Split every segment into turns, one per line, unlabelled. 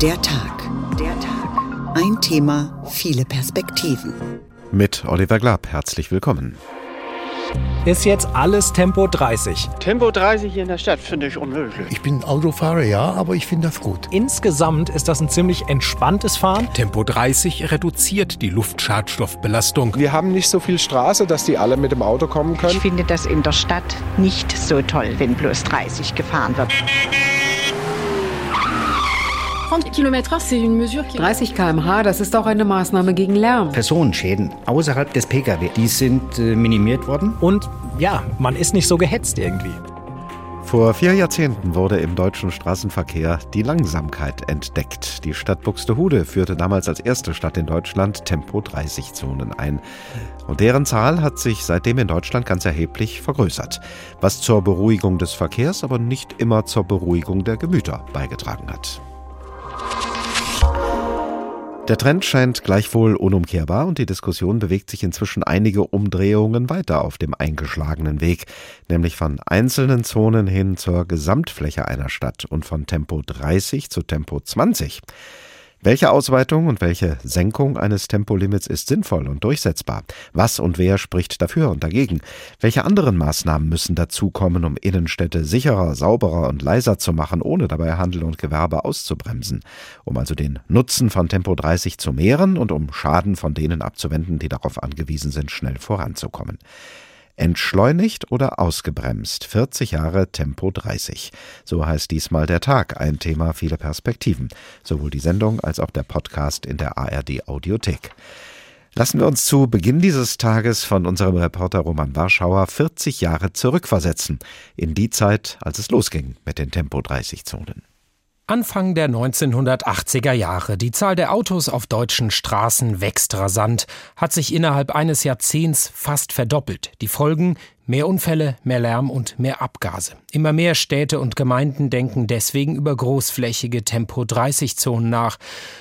Der Tag. Der Tag. Ein Thema, viele Perspektiven.
Mit Oliver Glab, herzlich willkommen.
Ist jetzt alles Tempo 30?
Tempo 30 in der Stadt finde ich unmöglich.
Ich bin Autofahrer, ja, aber ich finde das gut.
Insgesamt ist das ein ziemlich entspanntes Fahren.
Tempo 30 reduziert die Luftschadstoffbelastung.
Wir haben nicht so viel Straße, dass die alle mit dem Auto kommen können.
Ich finde das in der Stadt nicht so toll, wenn bloß 30 gefahren wird.
30 km/h, das ist auch eine Maßnahme gegen Lärm.
Personenschäden außerhalb des Pkw, die sind äh, minimiert worden.
Und ja, man ist nicht so gehetzt irgendwie.
Vor vier Jahrzehnten wurde im deutschen Straßenverkehr die Langsamkeit entdeckt. Die Stadt Buxtehude führte damals als erste Stadt in Deutschland Tempo-30-Zonen ein. Und deren Zahl hat sich seitdem in Deutschland ganz erheblich vergrößert, was zur Beruhigung des Verkehrs, aber nicht immer zur Beruhigung der Gemüter beigetragen hat. Der Trend scheint gleichwohl unumkehrbar und die Diskussion bewegt sich inzwischen einige Umdrehungen weiter auf dem eingeschlagenen Weg, nämlich von einzelnen Zonen hin zur Gesamtfläche einer Stadt und von Tempo 30 zu Tempo 20. Welche Ausweitung und welche Senkung eines Tempolimits ist sinnvoll und durchsetzbar? Was und wer spricht dafür und dagegen? Welche anderen Maßnahmen müssen dazukommen, um Innenstädte sicherer, sauberer und leiser zu machen, ohne dabei Handel und Gewerbe auszubremsen? Um also den Nutzen von Tempo 30 zu mehren und um Schaden von denen abzuwenden, die darauf angewiesen sind, schnell voranzukommen. Entschleunigt oder ausgebremst? 40 Jahre Tempo 30. So heißt diesmal der Tag, ein Thema viele Perspektiven. Sowohl die Sendung als auch der Podcast in der ARD Audiothek. Lassen wir uns zu Beginn dieses Tages von unserem Reporter Roman Warschauer 40 Jahre zurückversetzen, in die Zeit, als es losging mit den Tempo 30 Zonen.
Anfang der 1980er Jahre. Die Zahl der Autos auf deutschen Straßen wächst rasant, hat sich innerhalb eines Jahrzehnts fast verdoppelt. Die Folgen mehr Unfälle, mehr Lärm und mehr Abgase. Immer mehr Städte und Gemeinden denken deswegen über großflächige Tempo-30-Zonen nach.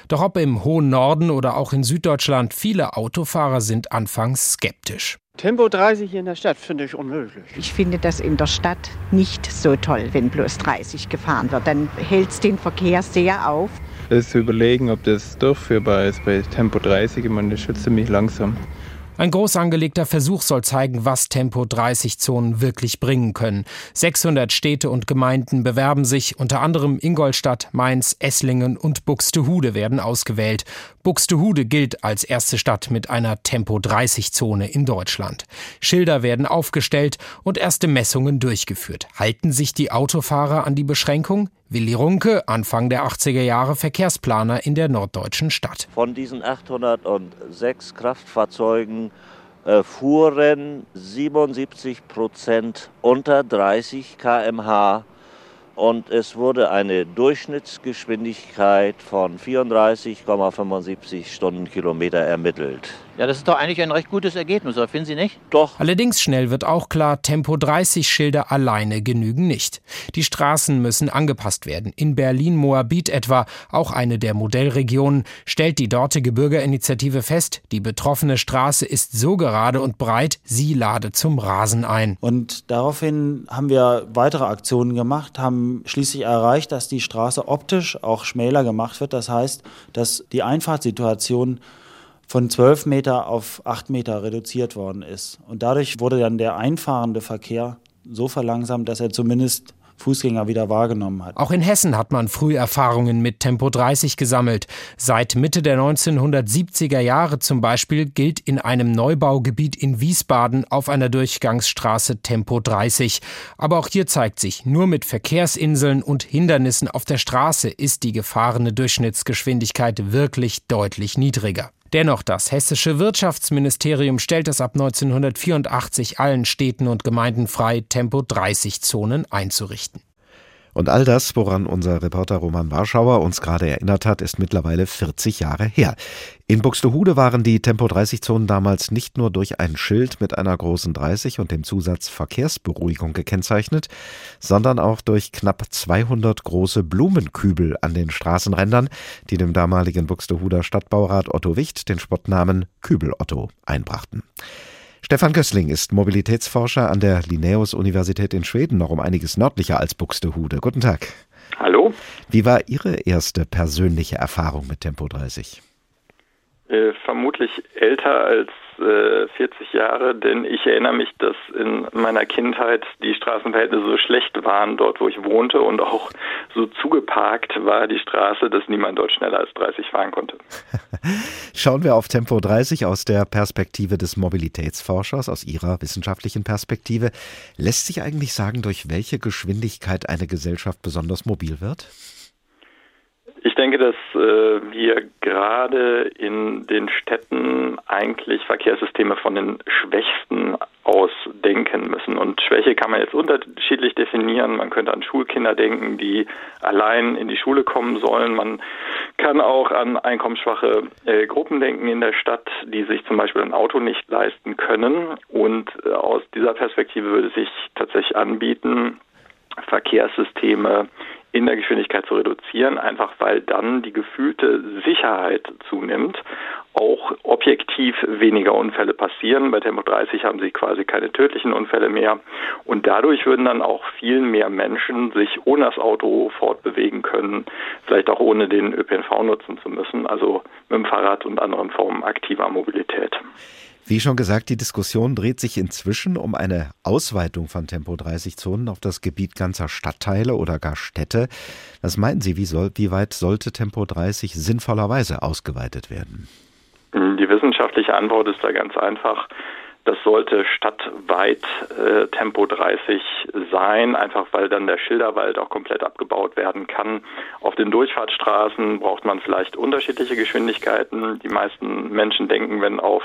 Doch ob im hohen Norden oder auch in Süddeutschland, viele Autofahrer sind anfangs skeptisch.
Tempo 30 in der Stadt finde ich unmöglich.
Ich finde das in der Stadt nicht so toll, wenn bloß 30 gefahren wird. Dann hält es den Verkehr sehr auf.
Es ist zu überlegen, ob das durchführbar ist bei Tempo 30. Ich meine, das ist ziemlich langsam.
Ein groß angelegter Versuch soll zeigen, was Tempo-30-Zonen wirklich bringen können. 600 Städte und Gemeinden bewerben sich, unter anderem Ingolstadt, Mainz, Esslingen und Buxtehude werden ausgewählt. Buxtehude gilt als erste Stadt mit einer Tempo-30-Zone in Deutschland. Schilder werden aufgestellt und erste Messungen durchgeführt. Halten sich die Autofahrer an die Beschränkung? Willi Runke, Anfang der 80er Jahre Verkehrsplaner in der norddeutschen Stadt.
Von diesen 806 Kraftfahrzeugen äh, fuhren 77 Prozent unter 30 km/h und es wurde eine Durchschnittsgeschwindigkeit von 34,75 Stundenkilometer ermittelt.
Ja, das ist doch eigentlich ein recht gutes Ergebnis, oder finden Sie nicht?
Doch.
Allerdings schnell wird auch klar, Tempo 30 Schilder alleine genügen nicht. Die Straßen müssen angepasst werden. In Berlin-Moabit etwa, auch eine der Modellregionen, stellt die dortige Bürgerinitiative fest, die betroffene Straße ist so gerade und breit, sie lade zum Rasen ein.
Und daraufhin haben wir weitere Aktionen gemacht, haben schließlich erreicht, dass die Straße optisch auch schmäler gemacht wird. Das heißt, dass die Einfahrtssituation von 12 Meter auf 8 Meter reduziert worden ist. Und dadurch wurde dann der einfahrende Verkehr so verlangsamt, dass er zumindest Fußgänger wieder wahrgenommen hat.
Auch in Hessen hat man früh Erfahrungen mit Tempo 30 gesammelt. Seit Mitte der 1970er Jahre zum Beispiel gilt in einem Neubaugebiet in Wiesbaden auf einer Durchgangsstraße Tempo 30. Aber auch hier zeigt sich, nur mit Verkehrsinseln und Hindernissen auf der Straße ist die gefahrene Durchschnittsgeschwindigkeit wirklich deutlich niedriger. Dennoch, das hessische Wirtschaftsministerium stellt es ab 1984 allen Städten und Gemeinden frei, Tempo-30-Zonen einzurichten.
Und all das, woran unser Reporter Roman Warschauer uns gerade erinnert hat, ist mittlerweile 40 Jahre her. In Buxtehude waren die Tempo-30-Zonen damals nicht nur durch ein Schild mit einer großen 30 und dem Zusatz Verkehrsberuhigung gekennzeichnet, sondern auch durch knapp 200 große Blumenkübel an den Straßenrändern, die dem damaligen Buxtehuder Stadtbaurat Otto Wicht den Spottnamen Kübel Otto einbrachten. Stefan Gößling ist Mobilitätsforscher an der Linnaeus-Universität in Schweden, noch um einiges nördlicher als Buxtehude. Guten Tag.
Hallo.
Wie war Ihre erste persönliche Erfahrung mit Tempo 30?
Äh, vermutlich älter als äh, 40 Jahre, denn ich erinnere mich, dass in meiner Kindheit die Straßenverhältnisse so schlecht waren, dort wo ich wohnte und auch so zugeparkt war die Straße, dass niemand dort schneller als 30 fahren konnte.
Schauen wir auf Tempo 30 aus der Perspektive des Mobilitätsforschers, aus Ihrer wissenschaftlichen Perspektive. Lässt sich eigentlich sagen, durch welche Geschwindigkeit eine Gesellschaft besonders mobil wird?
Ich denke, dass äh, wir gerade in den Städten eigentlich Verkehrssysteme von den Schwächsten aus denken müssen. Und Schwäche kann man jetzt unterschiedlich definieren. Man könnte an Schulkinder denken, die allein in die Schule kommen sollen. Man kann auch an einkommensschwache äh, Gruppen denken in der Stadt, die sich zum Beispiel ein Auto nicht leisten können. Und äh, aus dieser Perspektive würde sich tatsächlich anbieten, Verkehrssysteme in der Geschwindigkeit zu reduzieren, einfach weil dann die gefühlte Sicherheit zunimmt, auch objektiv weniger Unfälle passieren. Bei Tempo 30 haben sie quasi keine tödlichen Unfälle mehr und dadurch würden dann auch viel mehr Menschen sich ohne das Auto fortbewegen können, vielleicht auch ohne den ÖPNV nutzen zu müssen, also mit dem Fahrrad und anderen Formen aktiver Mobilität.
Wie schon gesagt, die Diskussion dreht sich inzwischen um eine Ausweitung von Tempo-30-Zonen auf das Gebiet ganzer Stadtteile oder gar Städte. Was meinen Sie, wie, soll, wie weit sollte Tempo 30 sinnvollerweise ausgeweitet werden?
Die wissenschaftliche Antwort ist da ganz einfach. Das sollte stadtweit äh, Tempo 30 sein, einfach weil dann der Schilderwald auch komplett abgebaut werden kann. Auf den Durchfahrtsstraßen braucht man vielleicht unterschiedliche Geschwindigkeiten. Die meisten Menschen denken, wenn auf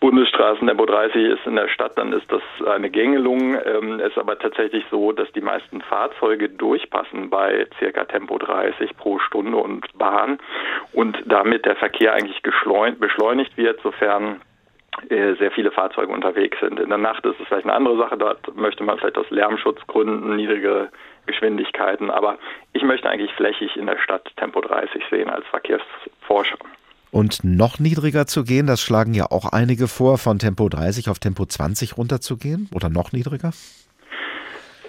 Bundesstraßen Tempo 30 ist in der Stadt, dann ist das eine Gängelung. Ähm, ist aber tatsächlich so, dass die meisten Fahrzeuge durchpassen bei circa Tempo 30 pro Stunde und Bahn und damit der Verkehr eigentlich beschleunigt wird, sofern sehr viele Fahrzeuge unterwegs sind. In der Nacht ist es vielleicht eine andere Sache, dort möchte man vielleicht aus Lärmschutzgründen niedrige Geschwindigkeiten, aber ich möchte eigentlich flächig in der Stadt Tempo 30 sehen als Verkehrsforscher.
Und noch niedriger zu gehen, das schlagen ja auch einige vor, von Tempo 30 auf Tempo 20 runterzugehen oder noch niedriger?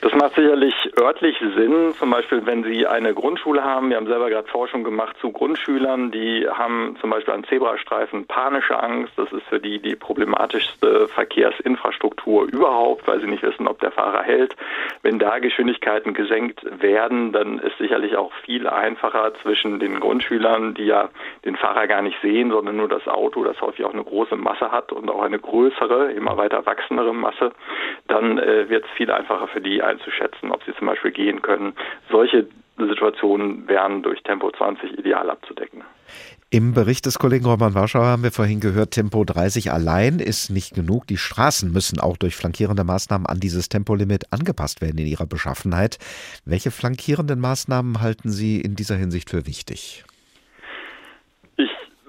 Das macht sicherlich örtlich Sinn, zum Beispiel wenn Sie eine Grundschule haben. Wir haben selber gerade Forschung gemacht zu Grundschülern, die haben zum Beispiel an Zebrastreifen panische Angst. Das ist für die die problematischste Verkehrsinfrastruktur überhaupt, weil sie nicht wissen, ob der Fahrer hält. Wenn da Geschwindigkeiten gesenkt werden, dann ist sicherlich auch viel einfacher zwischen den Grundschülern, die ja den Fahrer gar nicht sehen, sondern nur das Auto, das häufig auch eine große Masse hat und auch eine größere, immer weiter wachsendere Masse, dann äh, wird es viel einfacher für die einzuschätzen, ob sie zum Beispiel gehen können. Solche Situationen wären durch Tempo 20 ideal abzudecken.
Im Bericht des Kollegen Roman Warschauer haben wir vorhin gehört, Tempo 30 allein ist nicht genug. Die Straßen müssen auch durch flankierende Maßnahmen an dieses Tempolimit angepasst werden in ihrer Beschaffenheit. Welche flankierenden Maßnahmen halten Sie in dieser Hinsicht für wichtig?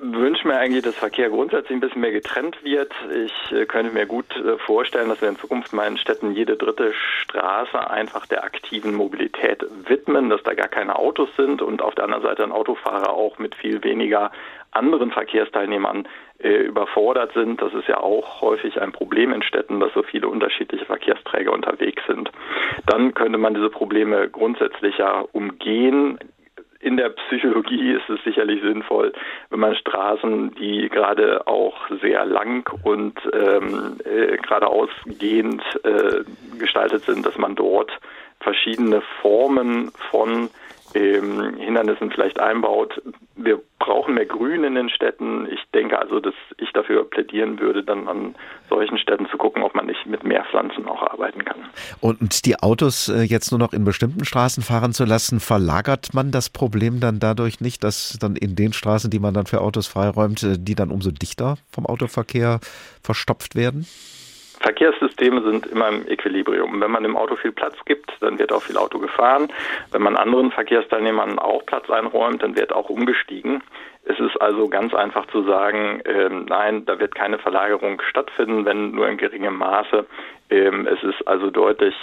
Wünsche mir eigentlich, dass Verkehr grundsätzlich ein bisschen mehr getrennt wird. Ich äh, könnte mir gut äh, vorstellen, dass wir in Zukunft mal in Städten jede dritte Straße einfach der aktiven Mobilität widmen, dass da gar keine Autos sind und auf der anderen Seite ein Autofahrer auch mit viel weniger anderen Verkehrsteilnehmern äh, überfordert sind. Das ist ja auch häufig ein Problem in Städten, dass so viele unterschiedliche Verkehrsträger unterwegs sind. Dann könnte man diese Probleme grundsätzlich ja umgehen, in der Psychologie ist es sicherlich sinnvoll, wenn man Straßen, die gerade auch sehr lang und ähm, äh, geradeausgehend äh, gestaltet sind, dass man dort verschiedene Formen von ähm, Hindernissen vielleicht einbaut. Wir brauchen mehr Grün in den Städten. Ich denke also, dass ich dafür plädieren würde, dann an solchen Städten zu gucken, ob man nicht mit mehr Pflanzen auch arbeiten kann.
Und die Autos äh, jetzt nur noch in bestimmten Straßen fahren zu lassen, verlagert man das Problem dann dadurch nicht, dass dann in den Straßen, die man dann für Autos freiräumt, äh, die dann umso dichter vom Autoverkehr verstopft werden?
Verkehrssysteme sind immer im Equilibrium. Wenn man dem Auto viel Platz gibt, dann wird auch viel Auto gefahren. Wenn man anderen Verkehrsteilnehmern auch Platz einräumt, dann wird auch umgestiegen. Es ist also ganz einfach zu sagen, äh, nein, da wird keine Verlagerung stattfinden, wenn nur in geringem Maße. Ähm, es ist also deutlich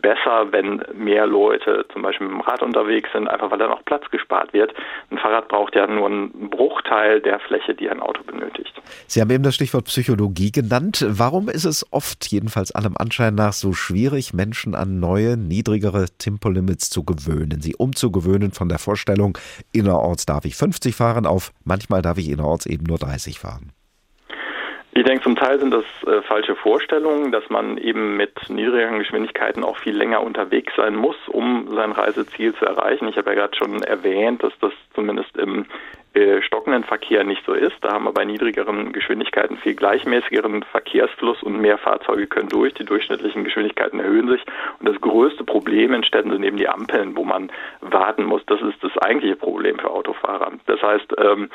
besser, wenn mehr Leute zum Beispiel mit dem Rad unterwegs sind, einfach weil dann auch Platz gespart wird. Ein Fahrrad braucht ja nur einen Bruchteil der Fläche, die ein Auto benötigt.
Sie haben eben das Stichwort Psychologie genannt. Warum ist es oft, jedenfalls allem Anschein nach, so schwierig, Menschen an neue, niedrigere Tempolimits zu gewöhnen, sie umzugewöhnen von der Vorstellung, innerorts darf ich 50 fahren auf manchmal darf ich innerorts eben nur 30 fahren?
Ich denke, zum Teil sind das äh, falsche Vorstellungen, dass man eben mit niedrigeren Geschwindigkeiten auch viel länger unterwegs sein muss, um sein Reiseziel zu erreichen. Ich habe ja gerade schon erwähnt, dass das zumindest im äh, stockenden Verkehr nicht so ist. Da haben wir bei niedrigeren Geschwindigkeiten viel gleichmäßigeren Verkehrsfluss und mehr Fahrzeuge können durch. Die durchschnittlichen Geschwindigkeiten erhöhen sich. Und das größte Problem in Städten sind eben die Ampeln, wo man warten muss. Das ist das eigentliche Problem für Autofahrer. Das heißt, ähm,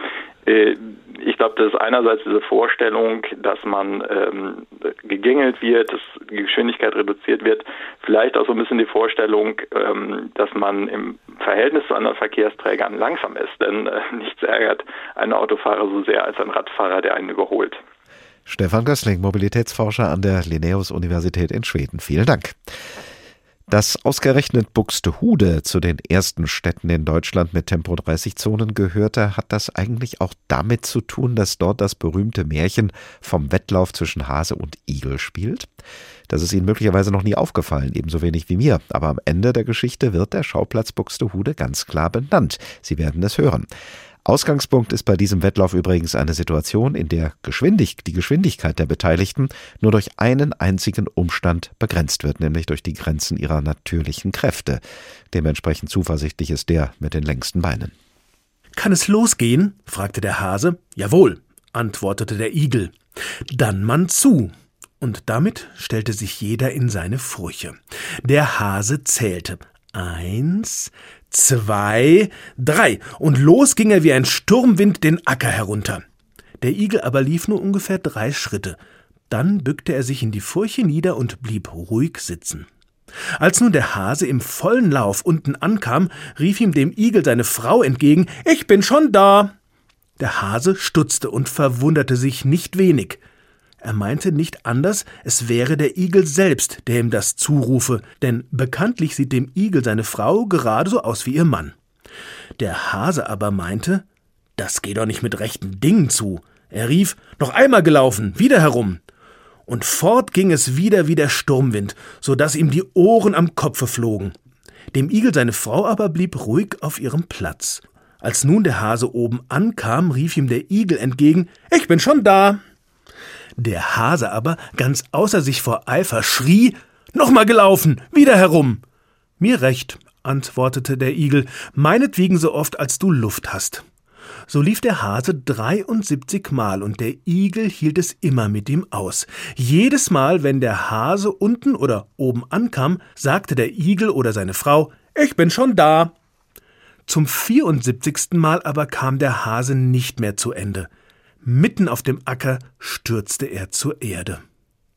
äh, ich glaube, das ist einerseits diese Vorstellung, dass man ähm, gegängelt wird, dass die Geschwindigkeit reduziert wird. Vielleicht auch so ein bisschen die Vorstellung, ähm, dass man im Verhältnis zu anderen Verkehrsträgern langsam ist. Denn äh, nichts ärgert einen Autofahrer so sehr als ein Radfahrer, der einen überholt.
Stefan Gößling, Mobilitätsforscher an der Linnaeus-Universität in Schweden. Vielen Dank. Dass ausgerechnet Buxtehude zu den ersten Städten in Deutschland mit Tempo-30-Zonen gehörte, hat das eigentlich auch damit zu tun, dass dort das berühmte Märchen vom Wettlauf zwischen Hase und Igel spielt? Das ist Ihnen möglicherweise noch nie aufgefallen, ebenso wenig wie mir. Aber am Ende der Geschichte wird der Schauplatz Buxtehude ganz klar benannt. Sie werden es hören. Ausgangspunkt ist bei diesem Wettlauf übrigens eine Situation, in der Geschwindig die Geschwindigkeit der Beteiligten nur durch einen einzigen Umstand begrenzt wird, nämlich durch die Grenzen ihrer natürlichen Kräfte. Dementsprechend zuversichtlich ist der mit den längsten Beinen.
Kann es losgehen? fragte der Hase. Jawohl, antwortete der Igel. Dann man zu. Und damit stellte sich jeder in seine Furche. Der Hase zählte. Eins, zwei, drei, und los ging er wie ein Sturmwind den Acker herunter. Der Igel aber lief nur ungefähr drei Schritte. Dann bückte er sich in die Furche nieder und blieb ruhig sitzen. Als nun der Hase im vollen Lauf unten ankam, rief ihm dem Igel seine Frau entgegen Ich bin schon da. Der Hase stutzte und verwunderte sich nicht wenig. Er meinte nicht anders, es wäre der Igel selbst, der ihm das zurufe, denn bekanntlich sieht dem Igel seine Frau gerade so aus wie ihr Mann. Der Hase aber meinte, das geht doch nicht mit rechten Dingen zu. Er rief, noch einmal gelaufen, wieder herum. Und fort ging es wieder wie der Sturmwind, so dass ihm die Ohren am Kopfe flogen. Dem Igel seine Frau aber blieb ruhig auf ihrem Platz. Als nun der Hase oben ankam, rief ihm der Igel entgegen, ich bin schon da. Der Hase aber, ganz außer sich vor Eifer, schrie Nochmal gelaufen, wieder herum. Mir recht, antwortete der Igel, meinetwegen so oft, als du Luft hast. So lief der Hase dreiundsiebzig Mal, und der Igel hielt es immer mit ihm aus. Jedes Mal, wenn der Hase unten oder oben ankam, sagte der Igel oder seine Frau Ich bin schon da. Zum vierundsiebzigsten Mal aber kam der Hase nicht mehr zu Ende. Mitten auf dem Acker stürzte er zur Erde.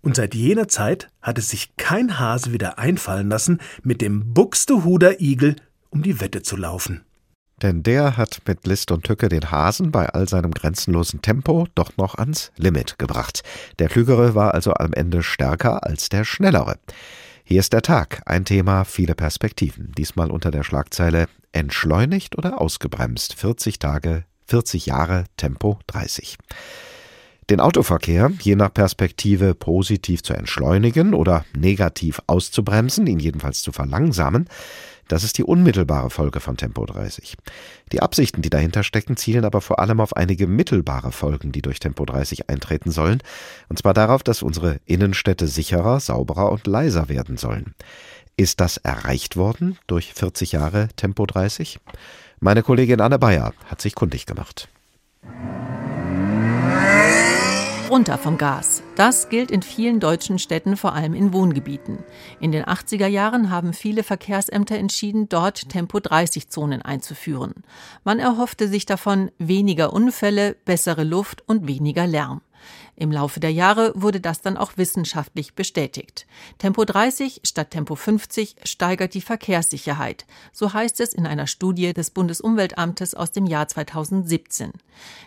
Und seit jener Zeit hat es sich kein Hase wieder einfallen lassen, mit dem Buxtehuder Igel um die Wette zu laufen.
Denn der hat mit List und Tücke den Hasen bei all seinem grenzenlosen Tempo doch noch ans Limit gebracht. Der Klügere war also am Ende stärker als der Schnellere. Hier ist der Tag, ein Thema, viele Perspektiven. Diesmal unter der Schlagzeile Entschleunigt oder ausgebremst? 40 Tage 40 Jahre Tempo 30. Den Autoverkehr je nach Perspektive positiv zu entschleunigen oder negativ auszubremsen, ihn jedenfalls zu verlangsamen, das ist die unmittelbare Folge von Tempo 30. Die Absichten, die dahinter stecken, zielen aber vor allem auf einige mittelbare Folgen, die durch Tempo 30 eintreten sollen, und zwar darauf, dass unsere Innenstädte sicherer, sauberer und leiser werden sollen. Ist das erreicht worden durch 40 Jahre Tempo 30? Meine Kollegin Anne Bayer hat sich kundig gemacht.
Runter vom Gas. Das gilt in vielen deutschen Städten, vor allem in Wohngebieten. In den 80er Jahren haben viele Verkehrsämter entschieden, dort Tempo-30-Zonen einzuführen. Man erhoffte sich davon weniger Unfälle, bessere Luft und weniger Lärm. Im Laufe der Jahre wurde das dann auch wissenschaftlich bestätigt. Tempo 30 statt Tempo 50 steigert die Verkehrssicherheit. So heißt es in einer Studie des Bundesumweltamtes aus dem Jahr 2017.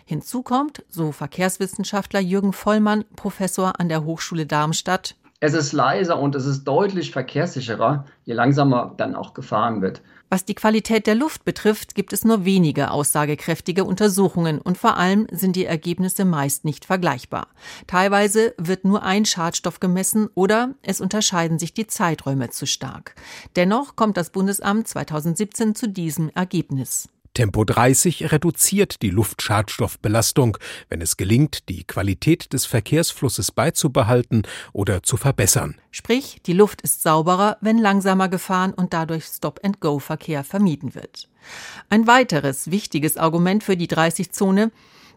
Hinzu kommt, so Verkehrswissenschaftler Jürgen Vollmann, Professor an der Hochschule Darmstadt,
es ist leiser und es ist deutlich verkehrssicherer, je langsamer dann auch gefahren wird.
Was die Qualität der Luft betrifft, gibt es nur wenige aussagekräftige Untersuchungen und vor allem sind die Ergebnisse meist nicht vergleichbar. Teilweise wird nur ein Schadstoff gemessen oder es unterscheiden sich die Zeiträume zu stark. Dennoch kommt das Bundesamt 2017 zu diesem Ergebnis.
Tempo 30 reduziert die Luftschadstoffbelastung, wenn es gelingt, die Qualität des Verkehrsflusses beizubehalten oder zu verbessern.
Sprich, die Luft ist sauberer, wenn langsamer gefahren und dadurch Stop-and-Go-Verkehr vermieden wird. Ein weiteres wichtiges Argument für die 30-Zone,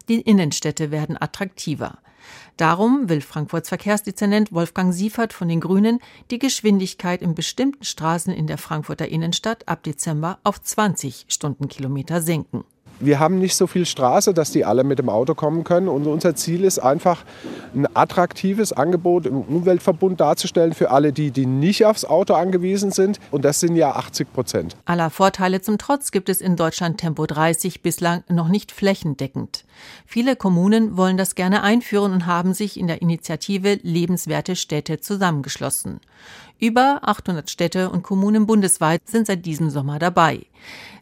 die Innenstädte werden attraktiver. Darum will Frankfurts Verkehrsdezernent Wolfgang Siefert von den Grünen die Geschwindigkeit in bestimmten Straßen in der Frankfurter Innenstadt ab Dezember auf 20 Stundenkilometer senken
wir haben nicht so viel Straße, dass die alle mit dem Auto kommen können. Und unser Ziel ist einfach, ein attraktives Angebot im Umweltverbund darzustellen für alle die, die nicht aufs Auto angewiesen sind. Und das sind ja 80 Prozent.
Aller Vorteile zum Trotz gibt es in Deutschland Tempo 30 bislang noch nicht flächendeckend. Viele Kommunen wollen das gerne einführen und haben sich in der Initiative Lebenswerte Städte zusammengeschlossen. Über 800 Städte und Kommunen bundesweit sind seit diesem Sommer dabei.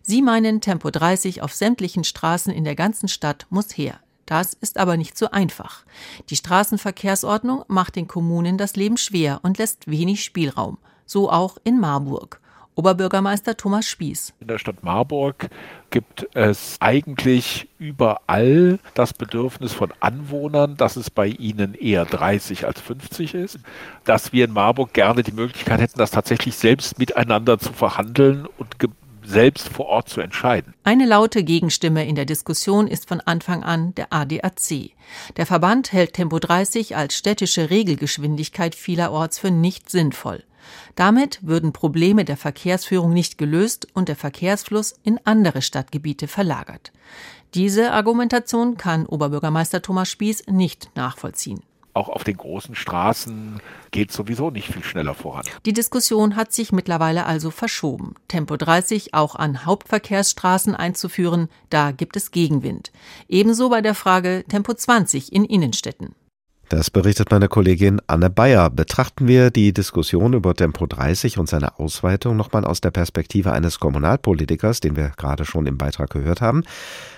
Sie meinen, Tempo 30 auf sämtlichen Straßen in der ganzen Stadt muss her. Das ist aber nicht so einfach. Die Straßenverkehrsordnung macht den Kommunen das Leben schwer und lässt wenig Spielraum. So auch in Marburg. Oberbürgermeister Thomas Spieß.
In der Stadt Marburg gibt es eigentlich überall das Bedürfnis von Anwohnern, dass es bei ihnen eher 30 als 50 ist. Dass wir in Marburg gerne die Möglichkeit hätten, das tatsächlich selbst miteinander zu verhandeln und selbst vor Ort zu entscheiden.
Eine laute Gegenstimme in der Diskussion ist von Anfang an der ADAC. Der Verband hält Tempo 30 als städtische Regelgeschwindigkeit vielerorts für nicht sinnvoll. Damit würden Probleme der Verkehrsführung nicht gelöst und der Verkehrsfluss in andere Stadtgebiete verlagert. Diese Argumentation kann Oberbürgermeister Thomas Spieß nicht nachvollziehen
auch auf den großen Straßen geht sowieso nicht viel schneller voran.
Die Diskussion hat sich mittlerweile also verschoben. Tempo 30 auch an Hauptverkehrsstraßen einzuführen, da gibt es Gegenwind. Ebenso bei der Frage Tempo 20 in Innenstädten.
Das berichtet meine Kollegin Anne Bayer. Betrachten wir die Diskussion über Tempo 30 und seine Ausweitung nochmal aus der Perspektive eines Kommunalpolitikers, den wir gerade schon im Beitrag gehört haben.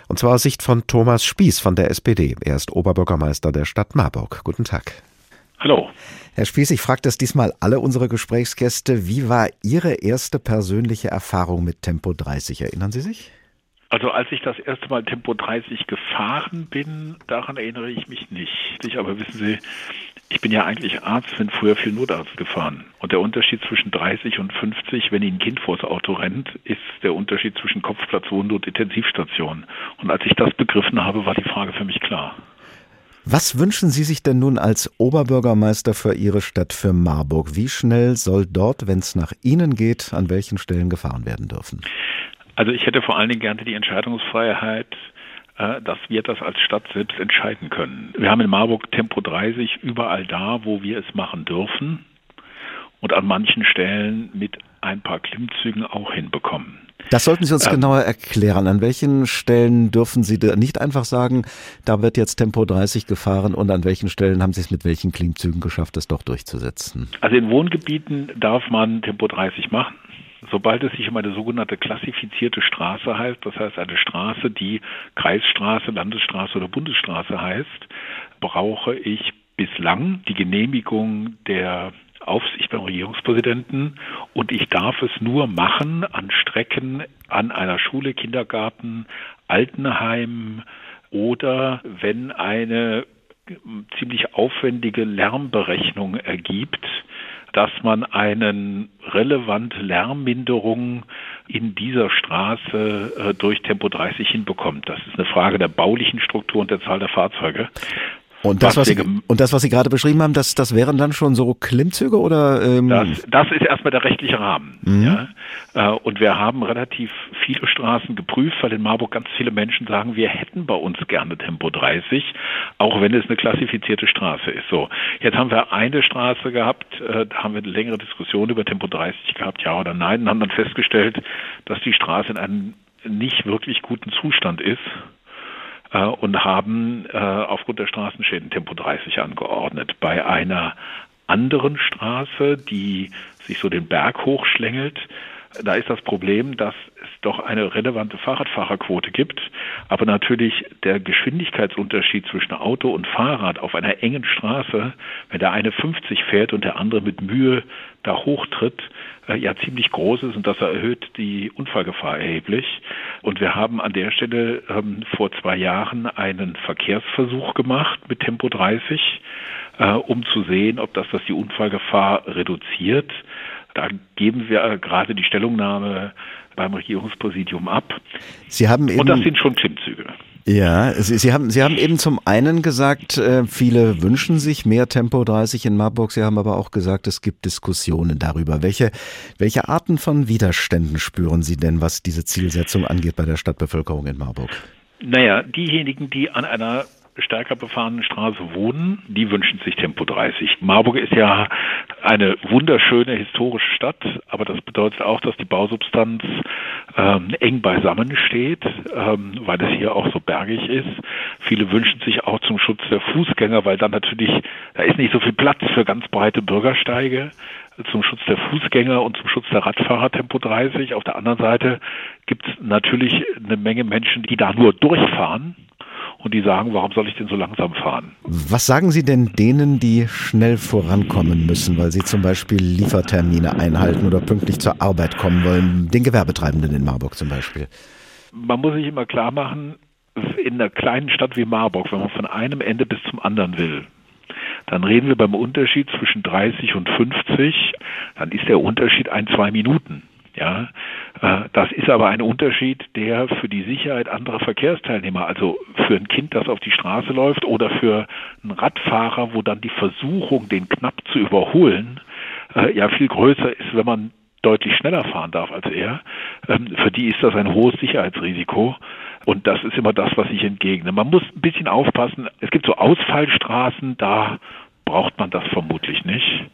Und zwar aus Sicht von Thomas Spieß von der SPD. Er ist Oberbürgermeister der Stadt Marburg. Guten Tag.
Hallo.
Herr Spieß, ich frage das diesmal alle unsere Gesprächsgäste. Wie war Ihre erste persönliche Erfahrung mit Tempo 30? Erinnern Sie sich?
Also als ich das erste Mal Tempo 30 gefahren bin, daran erinnere ich mich nicht. Aber wissen Sie, ich bin ja eigentlich Arzt, bin früher viel Notarzt gefahren. Und der Unterschied zwischen 30 und 50, wenn Ihnen ein Kind vors Auto rennt, ist der Unterschied zwischen Kopfplatzwunde und Intensivstation. Und als ich das begriffen habe, war die Frage für mich klar.
Was wünschen Sie sich denn nun als Oberbürgermeister für Ihre Stadt, für Marburg? Wie schnell soll dort, wenn es nach Ihnen geht, an welchen Stellen gefahren werden dürfen?
Also ich hätte vor allen Dingen gerne die Entscheidungsfreiheit, äh, dass wir das als Stadt selbst entscheiden können. Wir haben in Marburg Tempo 30 überall da, wo wir es machen dürfen und an manchen Stellen mit ein paar Klimmzügen auch hinbekommen.
Das sollten Sie uns ähm, genauer erklären. An welchen Stellen dürfen Sie nicht einfach sagen, da wird jetzt Tempo 30 gefahren und an welchen Stellen haben Sie es mit welchen Klimmzügen geschafft, es doch durchzusetzen?
Also in Wohngebieten darf man Tempo 30 machen. Sobald es sich um eine sogenannte klassifizierte Straße heißt, das heißt eine Straße, die Kreisstraße, Landesstraße oder Bundesstraße heißt, brauche ich bislang die Genehmigung der Aufsicht beim Regierungspräsidenten und ich darf es nur machen an Strecken an einer Schule, Kindergarten, Altenheim oder wenn eine ziemlich aufwendige Lärmberechnung ergibt, dass man eine relevante Lärmminderung in dieser Straße äh, durch Tempo 30 hinbekommt. Das ist eine Frage der baulichen Struktur und der Zahl der Fahrzeuge.
Und das, was, Sie, und das, was Sie gerade beschrieben haben, das, das wären dann schon so Klimmzüge oder?
Ähm das, das ist erstmal der rechtliche Rahmen. Mhm. Ja? Äh, und wir haben relativ viele Straßen geprüft, weil in Marburg ganz viele Menschen sagen, wir hätten bei uns gerne Tempo 30, auch wenn es eine klassifizierte Straße ist. So, jetzt haben wir eine Straße gehabt, äh, da haben wir eine längere Diskussion über Tempo 30 gehabt, ja oder nein, und haben dann festgestellt, dass die Straße in einem nicht wirklich guten Zustand ist äh, und haben äh, aufgrund der Straßenschäden Tempo 30 angeordnet. Bei einer anderen Straße, die sich so den Berg hochschlängelt, da ist das Problem, dass es doch eine relevante Fahrradfahrerquote gibt, aber natürlich der Geschwindigkeitsunterschied zwischen Auto und Fahrrad auf einer engen Straße, wenn der eine 50 fährt und der andere mit Mühe da hochtritt, äh, ja ziemlich groß ist und das erhöht die Unfallgefahr erheblich. Und wir haben an der Stelle ähm, vor zwei Jahren einen Verkehrsversuch gemacht mit Tempo 30, äh, um zu sehen, ob das, das die Unfallgefahr reduziert. Da geben wir äh, gerade die Stellungnahme beim Regierungspräsidium ab.
Sie haben eben,
Und das sind schon Klimmzüge.
Ja, Sie, Sie, haben, Sie haben eben zum einen gesagt, äh, viele wünschen sich mehr Tempo 30 in Marburg. Sie haben aber auch gesagt, es gibt Diskussionen darüber. Welche, welche Arten von Widerständen spüren Sie denn, was diese Zielsetzung angeht bei der Stadtbevölkerung in Marburg?
Naja, diejenigen, die an einer stärker befahrenen Straße wohnen, die wünschen sich Tempo 30. Marburg ist ja eine wunderschöne historische Stadt, aber das bedeutet auch, dass die Bausubstanz ähm, eng beisammen steht, ähm, weil es hier auch so bergig ist. Viele wünschen sich auch zum Schutz der Fußgänger, weil dann natürlich, da ist nicht so viel Platz für ganz breite Bürgersteige zum Schutz der Fußgänger und zum Schutz der Radfahrer Tempo 30. Auf der anderen Seite gibt es natürlich eine Menge Menschen, die da nur durchfahren und die sagen, warum soll ich denn so langsam fahren?
Was sagen Sie denn denen, die schnell vorankommen müssen, weil sie zum Beispiel Liefertermine einhalten oder pünktlich zur Arbeit kommen wollen, den Gewerbetreibenden in Marburg zum Beispiel?
Man muss sich immer klar machen, in einer kleinen Stadt wie Marburg, wenn man von einem Ende bis zum anderen will, dann reden wir beim Unterschied zwischen 30 und 50, dann ist der Unterschied ein, zwei Minuten. Ja, äh, das ist aber ein Unterschied, der für die Sicherheit anderer Verkehrsteilnehmer, also für ein Kind, das auf die Straße läuft oder für einen Radfahrer, wo dann die Versuchung, den knapp zu überholen, äh, ja viel größer ist, wenn man deutlich schneller fahren darf als er. Ähm, für die ist das ein hohes Sicherheitsrisiko. Und das ist immer das, was ich entgegne. Man muss ein bisschen aufpassen. Es gibt so Ausfallstraßen, da braucht man das vermutlich nicht.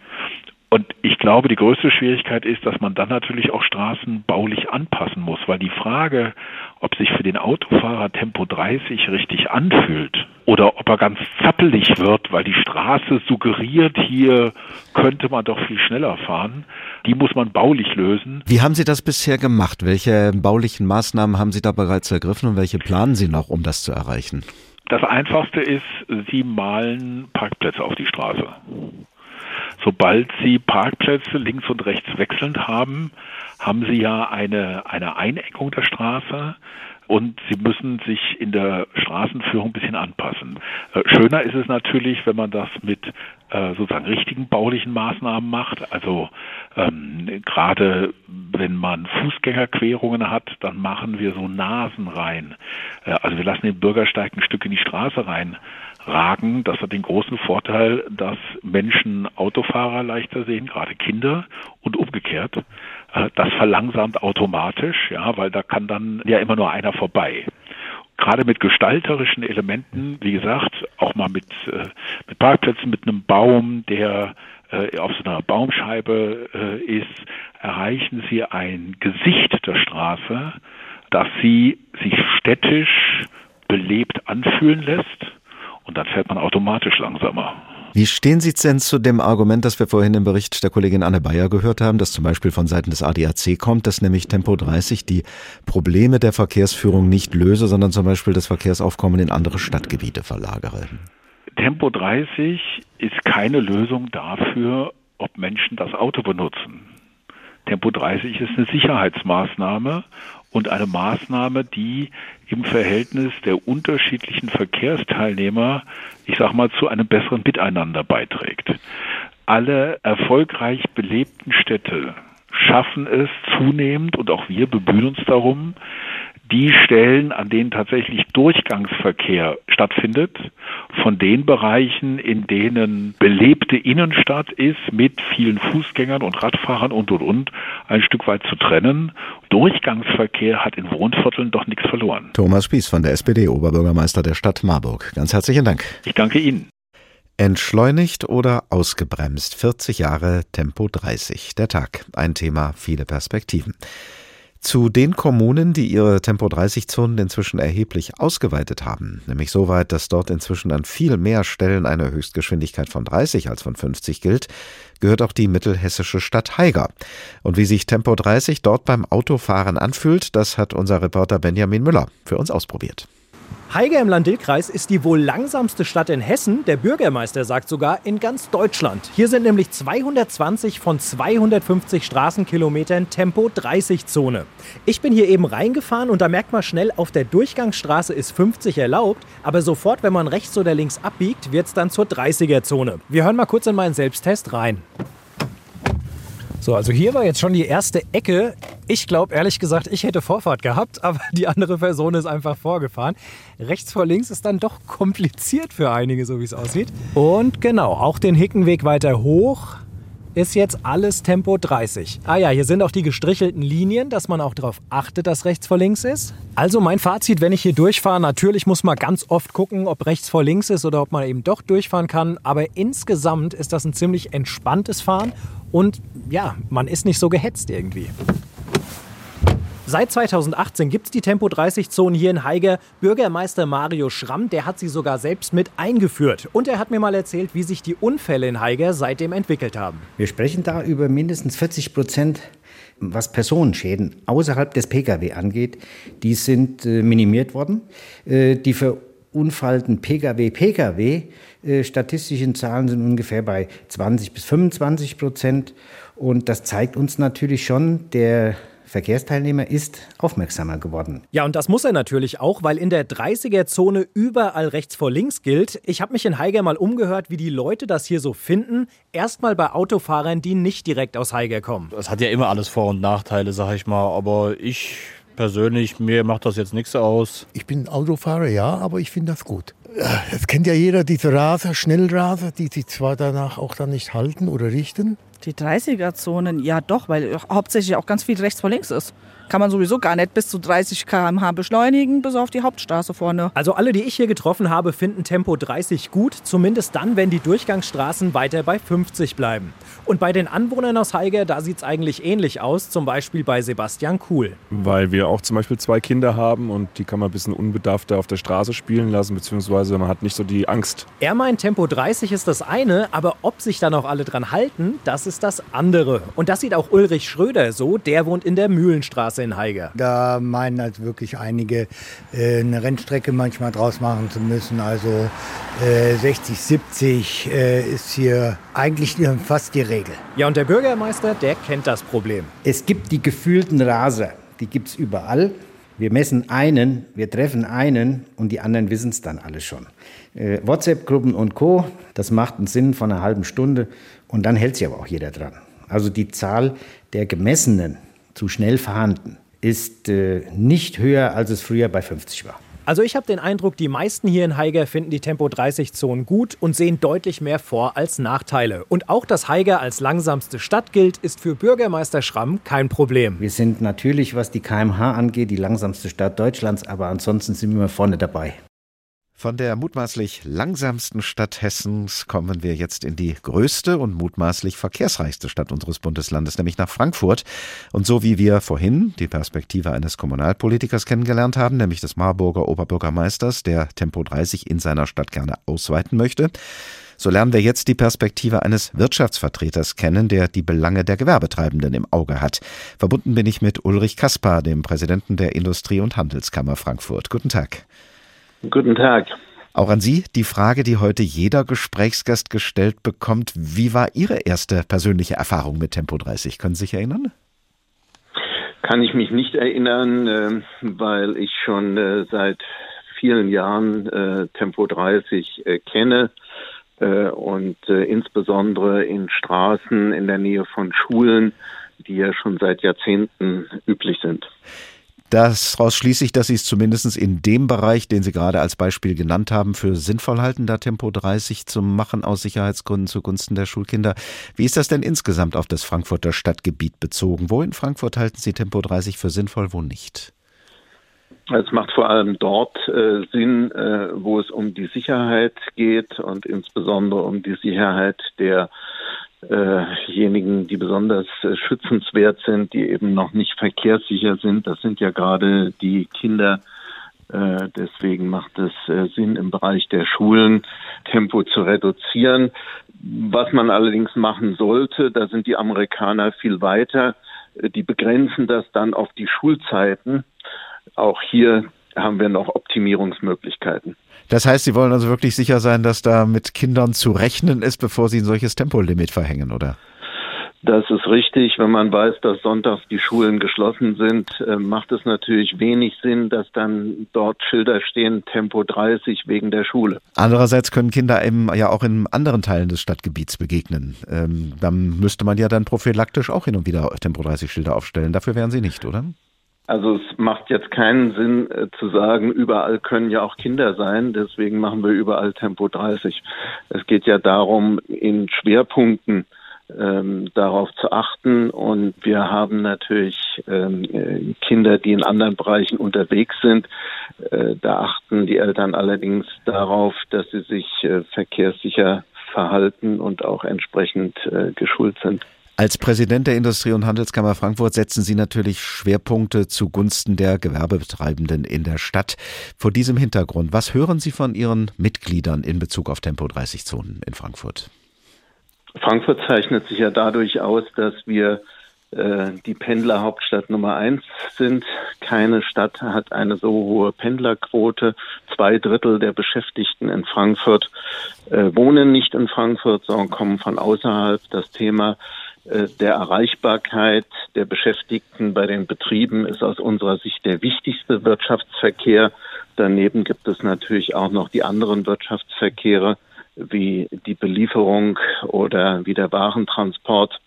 Und ich glaube, die größte Schwierigkeit ist, dass man dann natürlich auch Straßen baulich anpassen muss, weil die Frage, ob sich für den Autofahrer Tempo 30 richtig anfühlt oder ob er ganz zappelig wird, weil die Straße suggeriert, hier könnte man doch viel schneller fahren, die muss man baulich lösen.
Wie haben Sie das bisher gemacht? Welche baulichen Maßnahmen haben Sie da bereits ergriffen und welche planen Sie noch, um das zu erreichen?
Das Einfachste ist, Sie malen Parkplätze auf die Straße. Sobald Sie Parkplätze links und rechts wechselnd haben, haben Sie ja eine, eine Einengung der Straße und sie müssen sich in der Straßenführung ein bisschen anpassen. Äh, schöner ist es natürlich, wenn man das mit äh, sozusagen richtigen baulichen Maßnahmen macht. Also ähm, gerade wenn man Fußgängerquerungen hat, dann machen wir so Nasen rein. Äh, also wir lassen den Bürgersteig ein Stück in die Straße rein ragen. Das hat den großen Vorteil, dass Menschen Autofahrer leichter sehen, gerade Kinder und umgekehrt. Äh, das verlangsamt automatisch, ja, weil da kann dann ja immer nur einer vorbei gerade mit gestalterischen Elementen, wie gesagt, auch mal mit, äh, mit Parkplätzen, mit einem Baum, der äh, auf so einer Baumscheibe ist, erreichen Sie ein Gesicht der Straße, das Sie sich städtisch belebt anfühlen lässt und dann fährt man automatisch langsamer.
Wie stehen Sie denn zu dem Argument, das wir vorhin im Bericht der Kollegin Anne Bayer gehört haben, das zum Beispiel von Seiten des ADAC kommt, dass nämlich Tempo 30 die Probleme der Verkehrsführung nicht löse, sondern zum Beispiel das Verkehrsaufkommen in andere Stadtgebiete verlagere?
Tempo 30 ist keine Lösung dafür, ob Menschen das Auto benutzen. Tempo 30 ist eine Sicherheitsmaßnahme und eine Maßnahme, die im Verhältnis der unterschiedlichen Verkehrsteilnehmer, ich sag mal, zu einem besseren Miteinander beiträgt. Alle erfolgreich belebten Städte schaffen es zunehmend und auch wir bemühen uns darum, die Stellen, an denen tatsächlich Durchgangsverkehr stattfindet, von den Bereichen, in denen belebte Innenstadt ist, mit vielen Fußgängern und Radfahrern und und und, ein Stück weit zu trennen. Durchgangsverkehr hat in Wohnvierteln doch nichts verloren.
Thomas Spieß von der SPD, Oberbürgermeister der Stadt Marburg. Ganz herzlichen Dank.
Ich danke Ihnen.
Entschleunigt oder ausgebremst? 40 Jahre Tempo 30. Der Tag. Ein Thema, viele Perspektiven. Zu den Kommunen, die ihre Tempo-30-Zonen inzwischen erheblich ausgeweitet haben, nämlich so weit, dass dort inzwischen an viel mehr Stellen eine Höchstgeschwindigkeit von 30 als von 50 gilt, gehört auch die mittelhessische Stadt Haiger. Und wie sich Tempo 30 dort beim Autofahren anfühlt, das hat unser Reporter Benjamin Müller für uns ausprobiert.
Haiger im Land-Dill-Kreis ist die wohl langsamste Stadt in Hessen. Der Bürgermeister sagt sogar in ganz Deutschland. Hier sind nämlich 220 von 250 Straßenkilometern Tempo 30 Zone. Ich bin hier eben reingefahren und da merkt man schnell, auf der Durchgangsstraße ist 50 erlaubt, aber sofort, wenn man rechts oder links abbiegt, wird es dann zur 30er Zone. Wir hören mal kurz in meinen Selbsttest rein. So, also hier war jetzt schon die erste Ecke. Ich glaube ehrlich gesagt, ich hätte Vorfahrt gehabt, aber die andere Person ist einfach vorgefahren. Rechts vor links ist dann doch kompliziert für einige, so wie es aussieht. Und genau, auch den Hickenweg weiter hoch ist jetzt alles Tempo 30. Ah ja, hier sind auch die gestrichelten Linien, dass man auch darauf achtet, dass rechts vor links ist. Also mein Fazit, wenn ich hier durchfahre, natürlich muss man ganz oft gucken, ob rechts vor links ist oder ob man eben doch durchfahren kann. Aber insgesamt ist das ein ziemlich entspanntes Fahren und ja, man ist nicht so gehetzt irgendwie. Seit 2018 gibt es die Tempo-30-Zonen hier in Haiger. Bürgermeister Mario Schramm, der hat sie sogar selbst mit eingeführt. Und er hat mir mal erzählt, wie sich die Unfälle in Haiger seitdem entwickelt haben.
Wir sprechen da über mindestens 40 Prozent, was Personenschäden außerhalb des Pkw angeht. Die sind äh, minimiert worden. Äh, die verunfallten Pkw-Pkw äh, statistischen Zahlen sind ungefähr bei 20 bis 25 Prozent. Und das zeigt uns natürlich schon, der Verkehrsteilnehmer ist aufmerksamer geworden.
Ja, und das muss er natürlich auch, weil in der 30er-Zone überall rechts vor links gilt. Ich habe mich in Haiger mal umgehört, wie die Leute das hier so finden. Erstmal bei Autofahrern, die nicht direkt aus Haiger kommen.
Es hat ja immer alles Vor- und Nachteile, sag ich mal. Aber ich persönlich, mir macht das jetzt nichts aus.
Ich bin Autofahrer, ja, aber ich finde das gut. Es kennt ja jeder diese Raser, Schnellraser, die sich zwar danach auch dann nicht halten oder richten.
Die 30er-Zonen, ja doch, weil hauptsächlich auch ganz viel rechts vor links ist kann man sowieso gar nicht bis zu 30 km/h beschleunigen, bis auf die Hauptstraße vorne.
Also alle, die ich hier getroffen habe, finden Tempo 30 gut, zumindest dann, wenn die Durchgangsstraßen weiter bei 50 bleiben. Und bei den Anwohnern aus Haiger, da sieht es eigentlich ähnlich aus, zum Beispiel bei Sebastian Kuhl.
Weil wir auch zum Beispiel zwei Kinder haben und die kann man ein bisschen unbedarfter auf der Straße spielen lassen, beziehungsweise man hat nicht so die Angst.
Er meint, Tempo 30 ist das eine, aber ob sich dann auch alle dran halten, das ist das andere. Und das sieht auch Ulrich Schröder so, der wohnt in der Mühlenstraße in Haiger.
Da meinen halt wirklich einige, äh, eine Rennstrecke manchmal draus machen zu müssen. Also äh, 60, 70 äh, ist hier eigentlich fast die Regel.
Ja, und der Bürgermeister, der kennt das Problem.
Es gibt die gefühlten Raser, die gibt es überall. Wir messen einen, wir treffen einen und die anderen wissen es dann alle schon. Äh, WhatsApp-Gruppen und Co., das macht einen Sinn von einer halben Stunde und dann hält sich aber auch jeder dran. Also die Zahl der gemessenen zu schnell fahrenden ist äh, nicht höher, als es früher bei 50 war.
Also ich habe den Eindruck, die meisten hier in Haiger finden die Tempo-30-Zonen gut und sehen deutlich mehr Vor- als Nachteile. Und auch, dass Haiger als langsamste Stadt gilt, ist für Bürgermeister Schramm kein Problem.
Wir sind natürlich, was die KMH angeht, die langsamste Stadt Deutschlands, aber ansonsten sind wir vorne dabei.
Von der mutmaßlich langsamsten Stadt Hessens kommen wir jetzt in die größte und mutmaßlich verkehrsreichste Stadt unseres Bundeslandes, nämlich nach Frankfurt. Und so wie wir vorhin die Perspektive eines Kommunalpolitikers kennengelernt haben, nämlich des Marburger Oberbürgermeisters, der Tempo 30 in seiner Stadt gerne ausweiten möchte, so lernen wir jetzt die Perspektive eines Wirtschaftsvertreters kennen, der die Belange der Gewerbetreibenden im Auge hat. Verbunden bin ich mit Ulrich Kaspar, dem Präsidenten der Industrie- und Handelskammer Frankfurt. Guten Tag.
Guten Tag.
Auch an Sie die Frage, die heute jeder Gesprächsgast gestellt bekommt. Wie war Ihre erste persönliche Erfahrung mit Tempo 30? Können Sie sich erinnern?
Kann ich mich nicht erinnern, äh, weil ich schon äh, seit vielen Jahren äh, Tempo 30 kenne und insbesondere in Straßen in der Nähe von Schulen, die ja schon seit Jahrzehnten üblich sind.
Daraus schließe ich, dass Sie es zumindest in dem Bereich, den Sie gerade als Beispiel genannt haben, für sinnvoll halten, da Tempo 30 zu machen aus Sicherheitsgründen zugunsten der Schulkinder. Wie ist das denn insgesamt auf das Frankfurter Stadtgebiet bezogen? Wo in Frankfurt halten Sie Tempo 30 für sinnvoll, wo nicht?
Es macht vor allem dort äh, Sinn, äh, wo es um die Sicherheit geht und insbesondere um die Sicherheit der diejenigen, die besonders äh, schützenswert sind, die eben noch nicht verkehrssicher sind. Das sind ja gerade die Kinder. Äh, deswegen macht es äh, Sinn, im Bereich der Schulen Tempo zu reduzieren. Was man allerdings machen sollte, da sind die Amerikaner viel weiter. Die begrenzen das dann auf die Schulzeiten. Auch hier haben wir noch Optimierungsmöglichkeiten.
Das heißt, Sie wollen also wirklich sicher sein, dass da mit Kindern zu rechnen ist, bevor Sie ein solches Tempolimit verhängen, oder?
Das ist richtig. Wenn man weiß, dass sonntags die Schulen geschlossen sind, äh, macht es natürlich wenig Sinn, dass dann dort Schilder stehen, Tempo 30 wegen der Schule.
Andererseits können Kinder eben ja auch in anderen Teilen des Stadtgebiets begegnen. Ähm, dann müsste man ja dann prophylaktisch auch hin und wieder Tempo 30 Schilder aufstellen. Dafür wären Sie nicht, oder?
Also es macht jetzt keinen Sinn äh, zu sagen, überall können ja auch Kinder sein, deswegen machen wir überall Tempo 30. Es geht ja darum, in Schwerpunkten ähm, darauf zu achten und wir haben natürlich ähm, äh, Kinder, die in anderen Bereichen unterwegs sind. Äh, da achten die Eltern allerdings darauf, dass sie sich äh, verkehrssicher verhalten und auch entsprechend äh, geschult sind.
Als Präsident der Industrie- und Handelskammer Frankfurt setzen Sie natürlich Schwerpunkte zugunsten der Gewerbebetreibenden in der Stadt. Vor diesem Hintergrund, was hören Sie von Ihren Mitgliedern in Bezug auf Tempo 30 Zonen in Frankfurt?
Frankfurt zeichnet sich ja dadurch aus, dass wir äh, die Pendlerhauptstadt Nummer eins sind. Keine Stadt hat eine so hohe Pendlerquote. Zwei Drittel der Beschäftigten in Frankfurt äh, wohnen nicht in Frankfurt, sondern kommen von außerhalb. Das Thema der Erreichbarkeit der Beschäftigten bei den Betrieben ist aus unserer Sicht der wichtigste Wirtschaftsverkehr. Daneben gibt es natürlich auch noch die anderen Wirtschaftsverkehre wie die Belieferung oder wie der Warentransport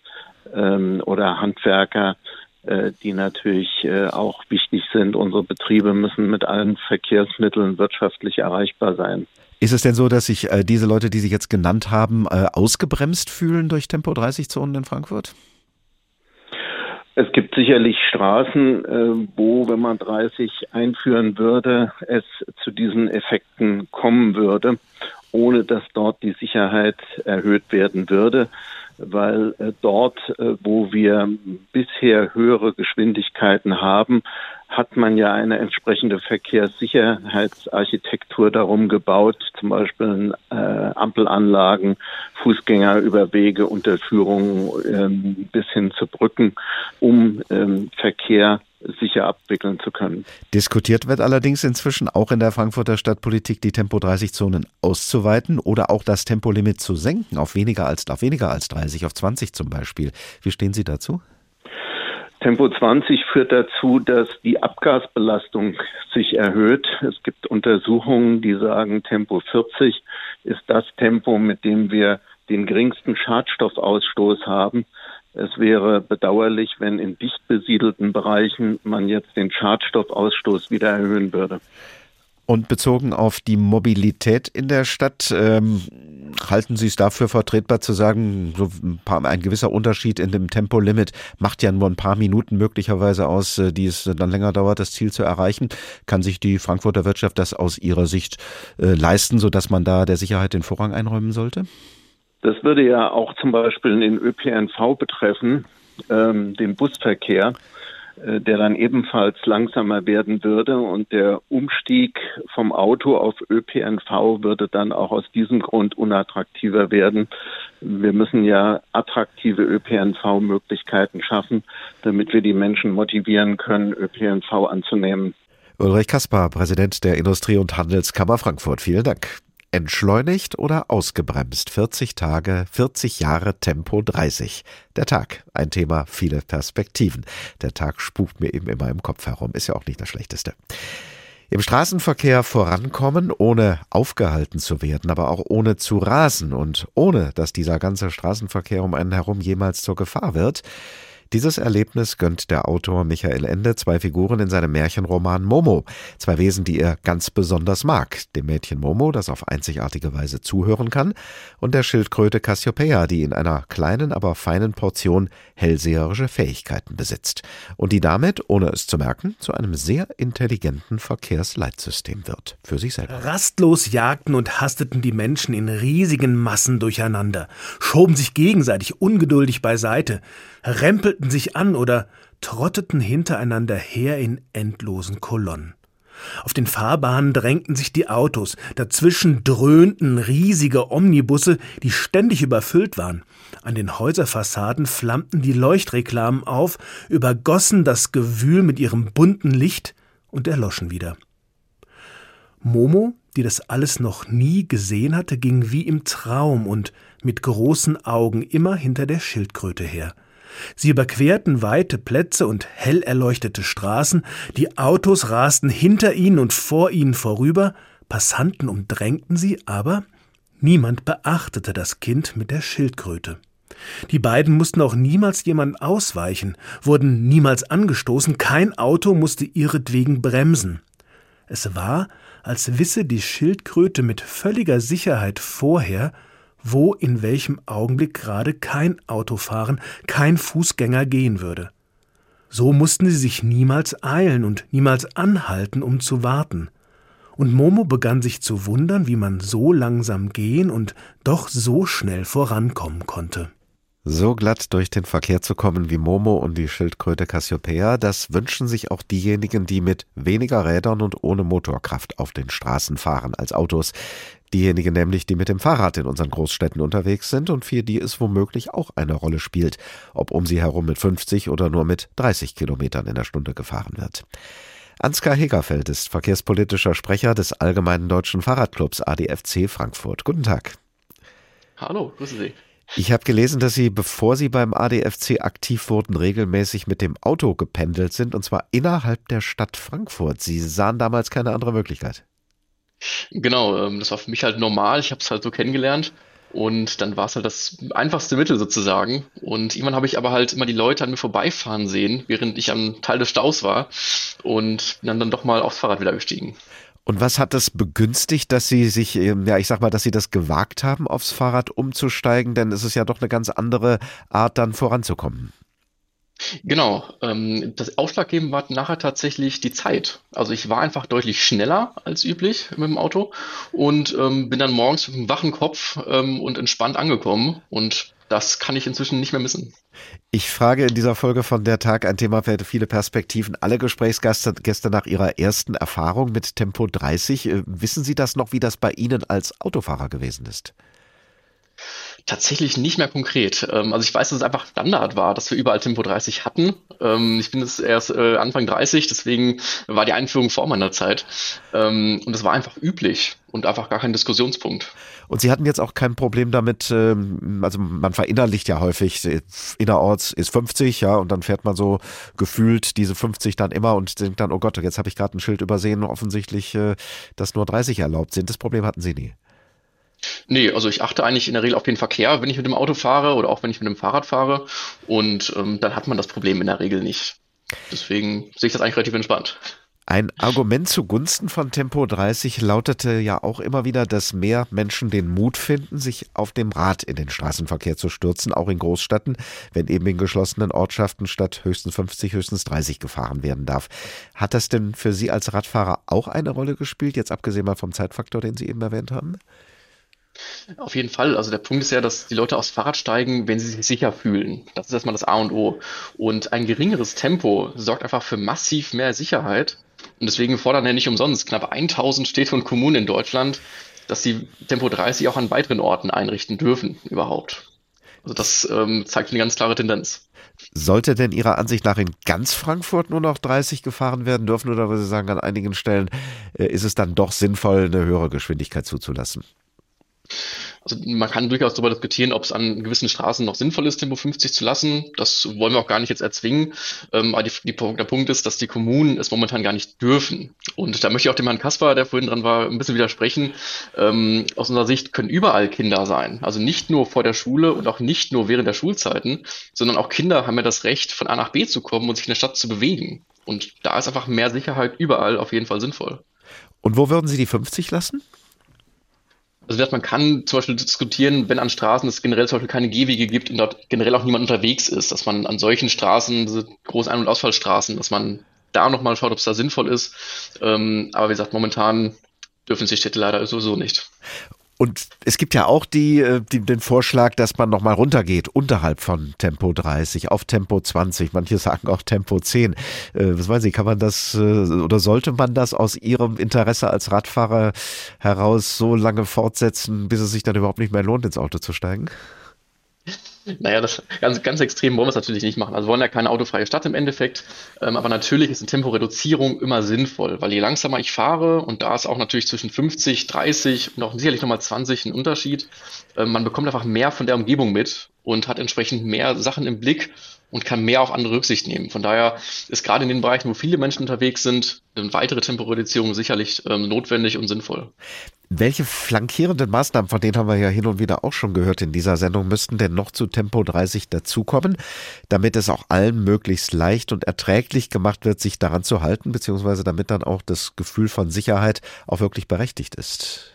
ähm, oder Handwerker, äh, die natürlich äh, auch wichtig sind. Unsere Betriebe müssen mit allen Verkehrsmitteln wirtschaftlich erreichbar sein.
Ist es denn so, dass sich äh, diese Leute, die Sie jetzt genannt haben, äh, ausgebremst fühlen durch Tempo 30 Zonen in Frankfurt?
Es gibt sicherlich Straßen, äh, wo, wenn man 30 einführen würde, es zu diesen Effekten kommen würde, ohne dass dort die Sicherheit erhöht werden würde weil äh, dort, äh, wo wir bisher höhere Geschwindigkeiten haben, hat man ja eine entsprechende Verkehrssicherheitsarchitektur darum gebaut, zum Beispiel äh, Ampelanlagen, Fußgängerüberwege, Unterführungen ähm, bis hin zu Brücken, um ähm, Verkehr sicher abwickeln zu können.
Diskutiert wird allerdings inzwischen auch in der Frankfurter Stadtpolitik, die Tempo-30-Zonen auszuweiten oder auch das Tempolimit zu senken auf weniger als, auf weniger als 30, auf 20 zum Beispiel. Wie stehen Sie dazu?
Tempo 20 führt dazu, dass die Abgasbelastung sich erhöht. Es gibt Untersuchungen, die sagen, Tempo 40 ist das Tempo, mit dem wir den geringsten Schadstoffausstoß haben. Es wäre bedauerlich, wenn in dicht besiedelten Bereichen man jetzt den Schadstoffausstoß wieder erhöhen würde.
Und bezogen auf die Mobilität in der Stadt, ähm, halten Sie es dafür vertretbar zu sagen, so ein, paar, ein, gewisser Unterschied in dem Tempolimit macht ja nur ein paar Minuten möglicherweise aus, äh, die es dann länger dauert, das Ziel zu erreichen. Kann sich die Frankfurter Wirtschaft das aus Ihrer Sicht äh, leisten, sodass man da der Sicherheit den Vorrang einräumen sollte?
Das würde ja auch zum Beispiel den ÖPNV betreffen, ähm, den Busverkehr, der dann ebenfalls langsamer werden würde. Und der Umstieg vom Auto auf ÖPNV würde dann auch aus diesem Grund unattraktiver werden. Wir müssen ja attraktive ÖPNV-Möglichkeiten schaffen, damit wir die Menschen motivieren können, ÖPNV anzunehmen.
Ulrich Kaspar, Präsident der Industrie- und Handelskammer Frankfurt. Vielen Dank. Entschleunigt oder ausgebremst? 40 Tage, 40 Jahre Tempo 30. Der Tag, ein Thema, viele Perspektiven. Der Tag spukt mir eben immer im Kopf herum, ist ja auch nicht das Schlechteste. Im Straßenverkehr vorankommen, ohne aufgehalten zu werden, aber auch ohne zu rasen und ohne, dass dieser ganze Straßenverkehr um einen herum jemals zur Gefahr wird. Dieses Erlebnis gönnt der Autor Michael Ende zwei Figuren in seinem Märchenroman Momo, zwei Wesen, die er ganz besonders mag, dem Mädchen Momo, das auf einzigartige Weise zuhören kann, und der Schildkröte Cassiopeia, die in einer kleinen, aber feinen Portion hellseherische Fähigkeiten besitzt. Und die damit, ohne es zu merken, zu einem sehr intelligenten Verkehrsleitsystem wird, für sich selber.
Rastlos jagten und hasteten die Menschen in riesigen Massen durcheinander, schoben sich gegenseitig ungeduldig beiseite, rempelten sich an oder trotteten hintereinander her in endlosen Kolonnen. Auf den Fahrbahnen drängten sich die Autos, dazwischen dröhnten riesige Omnibusse, die ständig überfüllt waren. An den Häuserfassaden flammten die Leuchtreklamen auf, übergossen das Gewühl mit ihrem bunten Licht und erloschen wieder. Momo, die das alles noch nie gesehen hatte, ging wie im Traum und mit großen Augen immer hinter der Schildkröte her. Sie überquerten weite Plätze und hell erleuchtete Straßen, die Autos rasten hinter ihnen und vor ihnen vorüber, Passanten umdrängten sie, aber niemand beachtete das Kind mit der Schildkröte. Die beiden mussten auch niemals jemand ausweichen, wurden niemals angestoßen, kein Auto musste ihretwegen bremsen. Es war, als wisse die Schildkröte mit völliger Sicherheit vorher, wo in welchem Augenblick gerade kein Auto fahren, kein Fußgänger gehen würde. So mussten sie sich niemals eilen und niemals anhalten, um zu warten. Und Momo begann sich zu wundern, wie man so langsam gehen und doch so schnell vorankommen konnte.
So glatt durch den Verkehr zu kommen wie Momo und die Schildkröte Cassiopeia, das wünschen sich auch diejenigen, die mit weniger Rädern und ohne Motorkraft auf den Straßen fahren als Autos. Diejenigen nämlich, die mit dem Fahrrad in unseren Großstädten unterwegs sind und für die es womöglich auch eine Rolle spielt, ob um sie herum mit 50 oder nur mit 30 Kilometern in der Stunde gefahren wird. Ansgar Hegerfeld ist verkehrspolitischer Sprecher des Allgemeinen Deutschen Fahrradclubs ADFC Frankfurt. Guten Tag.
Hallo, grüße Sie.
Ich habe gelesen, dass Sie, bevor Sie beim ADFC aktiv wurden, regelmäßig mit dem Auto gependelt sind, und zwar innerhalb der Stadt Frankfurt. Sie sahen damals keine andere Möglichkeit.
Genau, ähm, das war für mich halt normal. Ich habe es halt so kennengelernt. Und dann war es halt das einfachste Mittel sozusagen. Und irgendwann habe ich aber halt immer die Leute an mir vorbeifahren sehen, während ich am Teil des Staus war. Und bin dann, dann doch mal aufs Fahrrad wieder gestiegen.
Und was hat das begünstigt, dass Sie sich, ähm, ja, ich sag mal, dass Sie das gewagt haben, aufs Fahrrad umzusteigen? Denn es ist ja doch eine ganz andere Art, dann voranzukommen.
Genau, ähm, das Ausschlaggebende war nachher tatsächlich die Zeit. Also ich war einfach deutlich schneller als üblich mit dem Auto und ähm, bin dann morgens mit einem wachen Kopf ähm, und entspannt angekommen und das kann ich inzwischen nicht mehr missen.
Ich frage in dieser Folge von der Tag ein Thema für viele Perspektiven. Alle Gesprächsgäste Gäste nach ihrer ersten Erfahrung mit Tempo 30. Äh, wissen Sie das noch, wie das bei Ihnen als Autofahrer gewesen ist?
Tatsächlich nicht mehr konkret. Ähm, also ich weiß, dass es einfach Standard war, dass wir überall Tempo 30 hatten. Ähm, ich bin jetzt erst äh, Anfang 30, deswegen war die Einführung vor meiner Zeit. Ähm, und es war einfach üblich und einfach gar kein Diskussionspunkt.
Und Sie hatten jetzt auch kein Problem damit, also man verinnerlicht ja häufig, äh, innerorts ist 50, ja, und dann fährt man so gefühlt diese 50 dann immer und denkt dann, oh Gott, jetzt habe ich gerade ein Schild übersehen, offensichtlich, äh, dass nur 30 erlaubt sind. Das Problem hatten Sie nie.
Nee, also ich achte eigentlich in der Regel auf den Verkehr, wenn ich mit dem Auto fahre oder auch wenn ich mit dem Fahrrad fahre. Und ähm, dann hat man das Problem in der Regel nicht. Deswegen sehe ich das eigentlich relativ entspannt.
Ein Argument zugunsten von Tempo 30 lautete ja auch immer wieder, dass mehr Menschen den Mut finden, sich auf dem Rad in den Straßenverkehr zu stürzen, auch in Großstädten, wenn eben in geschlossenen Ortschaften statt höchstens 50, höchstens 30 gefahren werden darf. Hat das denn für Sie als Radfahrer auch eine Rolle gespielt, jetzt abgesehen mal vom Zeitfaktor, den Sie eben erwähnt haben?
Auf jeden Fall. Also der Punkt ist ja, dass die Leute aufs Fahrrad steigen, wenn sie sich sicher fühlen. Das ist erstmal das A und O. Und ein geringeres Tempo sorgt einfach für massiv mehr Sicherheit. Und deswegen fordern ja nicht umsonst knapp 1000 Städte und Kommunen in Deutschland, dass sie Tempo 30 auch an weiteren Orten einrichten dürfen überhaupt. Also das ähm, zeigt eine ganz klare Tendenz.
Sollte denn Ihrer Ansicht nach in ganz Frankfurt nur noch 30 gefahren werden dürfen oder würde Sie sagen, an einigen Stellen äh, ist es dann doch sinnvoll, eine höhere Geschwindigkeit zuzulassen?
Also man kann durchaus darüber diskutieren, ob es an gewissen Straßen noch sinnvoll ist, Tempo 50 zu lassen. Das wollen wir auch gar nicht jetzt erzwingen. Ähm, aber die, die, der Punkt ist, dass die Kommunen es momentan gar nicht dürfen. Und da möchte ich auch dem Herrn Kasper, der vorhin dran war, ein bisschen widersprechen. Ähm, aus unserer Sicht können überall Kinder sein. Also nicht nur vor der Schule und auch nicht nur während der Schulzeiten, sondern auch Kinder haben ja das Recht, von A nach B zu kommen und sich in der Stadt zu bewegen. Und da ist einfach mehr Sicherheit überall auf jeden Fall sinnvoll.
Und wo würden Sie die 50 lassen?
Also man kann zum Beispiel diskutieren, wenn an Straßen es generell zum Beispiel keine Gehwege gibt und dort generell auch niemand unterwegs ist, dass man an solchen Straßen, diese großen Ein- und Ausfallstraßen, dass man da nochmal schaut, ob es da sinnvoll ist. Ähm, aber wie gesagt, momentan dürfen sich Städte leider sowieso nicht.
Und es gibt ja auch die, äh, die, den Vorschlag, dass man nochmal runtergeht, unterhalb von Tempo 30, auf Tempo 20. Manche sagen auch Tempo 10. Äh, was weiß ich, kann man das äh, oder sollte man das aus Ihrem Interesse als Radfahrer heraus so lange fortsetzen, bis es sich dann überhaupt nicht mehr lohnt, ins Auto zu steigen?
Naja, das ganz, ganz extrem wollen wir es natürlich nicht machen. Also wir wollen ja keine autofreie Stadt im Endeffekt. Ähm, aber natürlich ist eine Temporeduzierung immer sinnvoll, weil je langsamer ich fahre, und da ist auch natürlich zwischen 50, 30 und auch sicherlich nochmal 20 ein Unterschied, äh, man bekommt einfach mehr von der Umgebung mit und hat entsprechend mehr Sachen im Blick und kann mehr auf andere Rücksicht nehmen. Von daher ist gerade in den Bereichen, wo viele Menschen unterwegs sind, eine weitere Temporeduzierung sicherlich ähm, notwendig und sinnvoll.
Welche flankierenden Maßnahmen, von denen haben wir ja hin und wieder auch schon gehört in dieser Sendung, müssten denn noch zu Tempo 30 dazukommen, damit es auch allen möglichst leicht und erträglich gemacht wird, sich daran zu halten, beziehungsweise damit dann auch das Gefühl von Sicherheit auch wirklich berechtigt ist?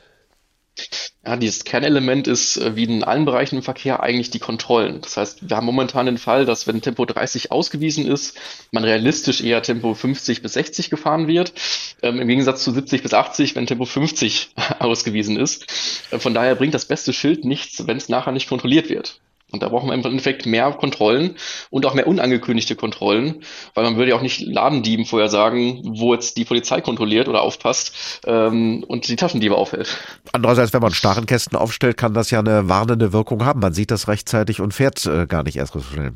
Ja, dieses Kernelement ist, äh, wie in allen Bereichen im Verkehr, eigentlich die Kontrollen. Das heißt, wir haben momentan den Fall, dass wenn Tempo 30 ausgewiesen ist, man realistisch eher Tempo 50 bis 60 gefahren wird, ähm, im Gegensatz zu 70 bis 80, wenn Tempo 50 ausgewiesen ist. Äh, von daher bringt das beste Schild nichts, wenn es nachher nicht kontrolliert wird. Und da brauchen wir im Endeffekt mehr Kontrollen und auch mehr unangekündigte Kontrollen, weil man würde ja auch nicht Ladendieben vorher sagen, wo jetzt die Polizei kontrolliert oder aufpasst ähm, und die Taschendiebe aufhält.
Andererseits, wenn man Starrenkästen aufstellt, kann das ja eine warnende Wirkung haben. Man sieht das rechtzeitig und fährt äh, gar nicht erst so schnell.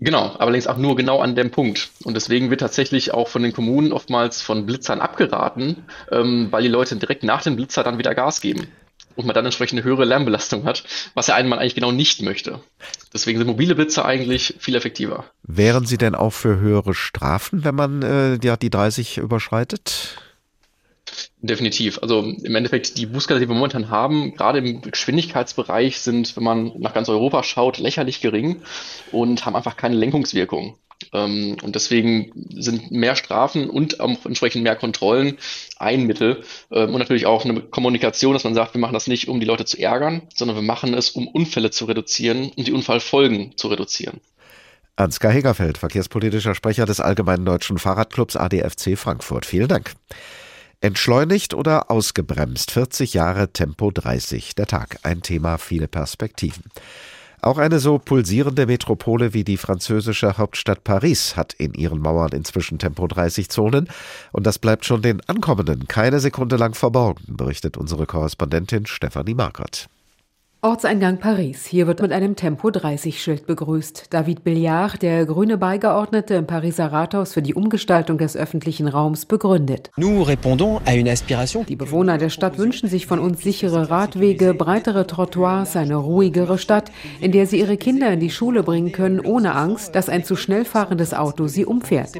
Genau, allerdings auch nur genau an dem Punkt. Und deswegen wird tatsächlich auch von den Kommunen oftmals von Blitzern abgeraten, ähm, weil die Leute direkt nach dem Blitzer dann wieder Gas geben und man dann entsprechend eine höhere Lärmbelastung hat, was ja einmal eigentlich genau nicht möchte. Deswegen sind mobile Blitze eigentlich viel effektiver.
Wären sie denn auch für höhere Strafen, wenn man äh, ja, die 30 überschreitet?
Definitiv. Also im Endeffekt, die Bußgelder, die wir momentan haben, gerade im Geschwindigkeitsbereich, sind, wenn man nach ganz Europa schaut, lächerlich gering und haben einfach keine Lenkungswirkung. Ähm, und deswegen sind mehr Strafen und auch entsprechend mehr Kontrollen ein Mittel ähm, und natürlich auch eine Kommunikation, dass man sagt, wir machen das nicht, um die Leute zu ärgern, sondern wir machen es, um Unfälle zu reduzieren und die Unfallfolgen zu reduzieren.
Ansgar Hegerfeld, verkehrspolitischer Sprecher des Allgemeinen Deutschen Fahrradclubs ADFC Frankfurt. Vielen Dank. Entschleunigt oder ausgebremst? 40 Jahre Tempo 30. Der Tag. Ein Thema, viele Perspektiven. Auch eine so pulsierende Metropole wie die französische Hauptstadt Paris hat in ihren Mauern inzwischen Tempo 30 Zonen und das bleibt schon den Ankommenden keine Sekunde lang verborgen, berichtet unsere Korrespondentin Stefanie Markert.
Ortseingang Paris. Hier wird mit einem Tempo-30-Schild begrüßt. David Billard, der grüne Beigeordnete im Pariser Rathaus für die Umgestaltung des öffentlichen Raums, begründet. Die Bewohner der Stadt wünschen sich von uns sichere Radwege, breitere Trottoirs, eine ruhigere Stadt, in der sie ihre Kinder in die Schule bringen können, ohne Angst, dass ein zu schnell fahrendes Auto sie umfährt.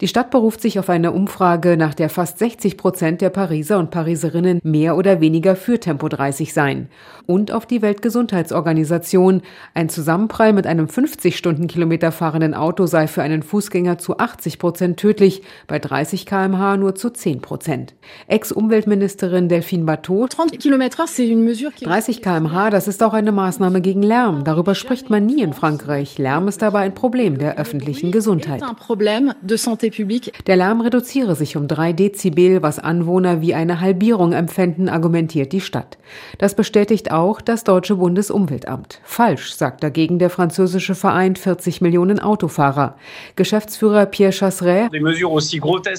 Die Stadt beruft sich auf eine Umfrage, nach der fast 60 Prozent der Pariser und Pariserinnen mehr oder weniger für Tempo 30 seien und auf die Weltgesundheitsorganisation. Ein Zusammenprall mit einem 50 Stundenkilometer fahrenden Auto sei für einen Fußgänger zu 80 Prozent tödlich, bei 30 kmh nur zu 10 Prozent. Ex-Umweltministerin Delphine Bateau. 30 kmh, das ist auch eine Maßnahme gegen Lärm. Darüber spricht man nie in Frankreich. Lärm ist aber ein Problem der öffentlichen Gesundheit. Der Lärm reduziere sich um drei Dezibel, was Anwohner wie eine Halbierung empfänden, argumentiert die Stadt. Das bestätigt bestätigt auch das deutsche Bundesumweltamt. Falsch, sagt dagegen der französische Verein 40 Millionen Autofahrer. Geschäftsführer Pierre Chasseret,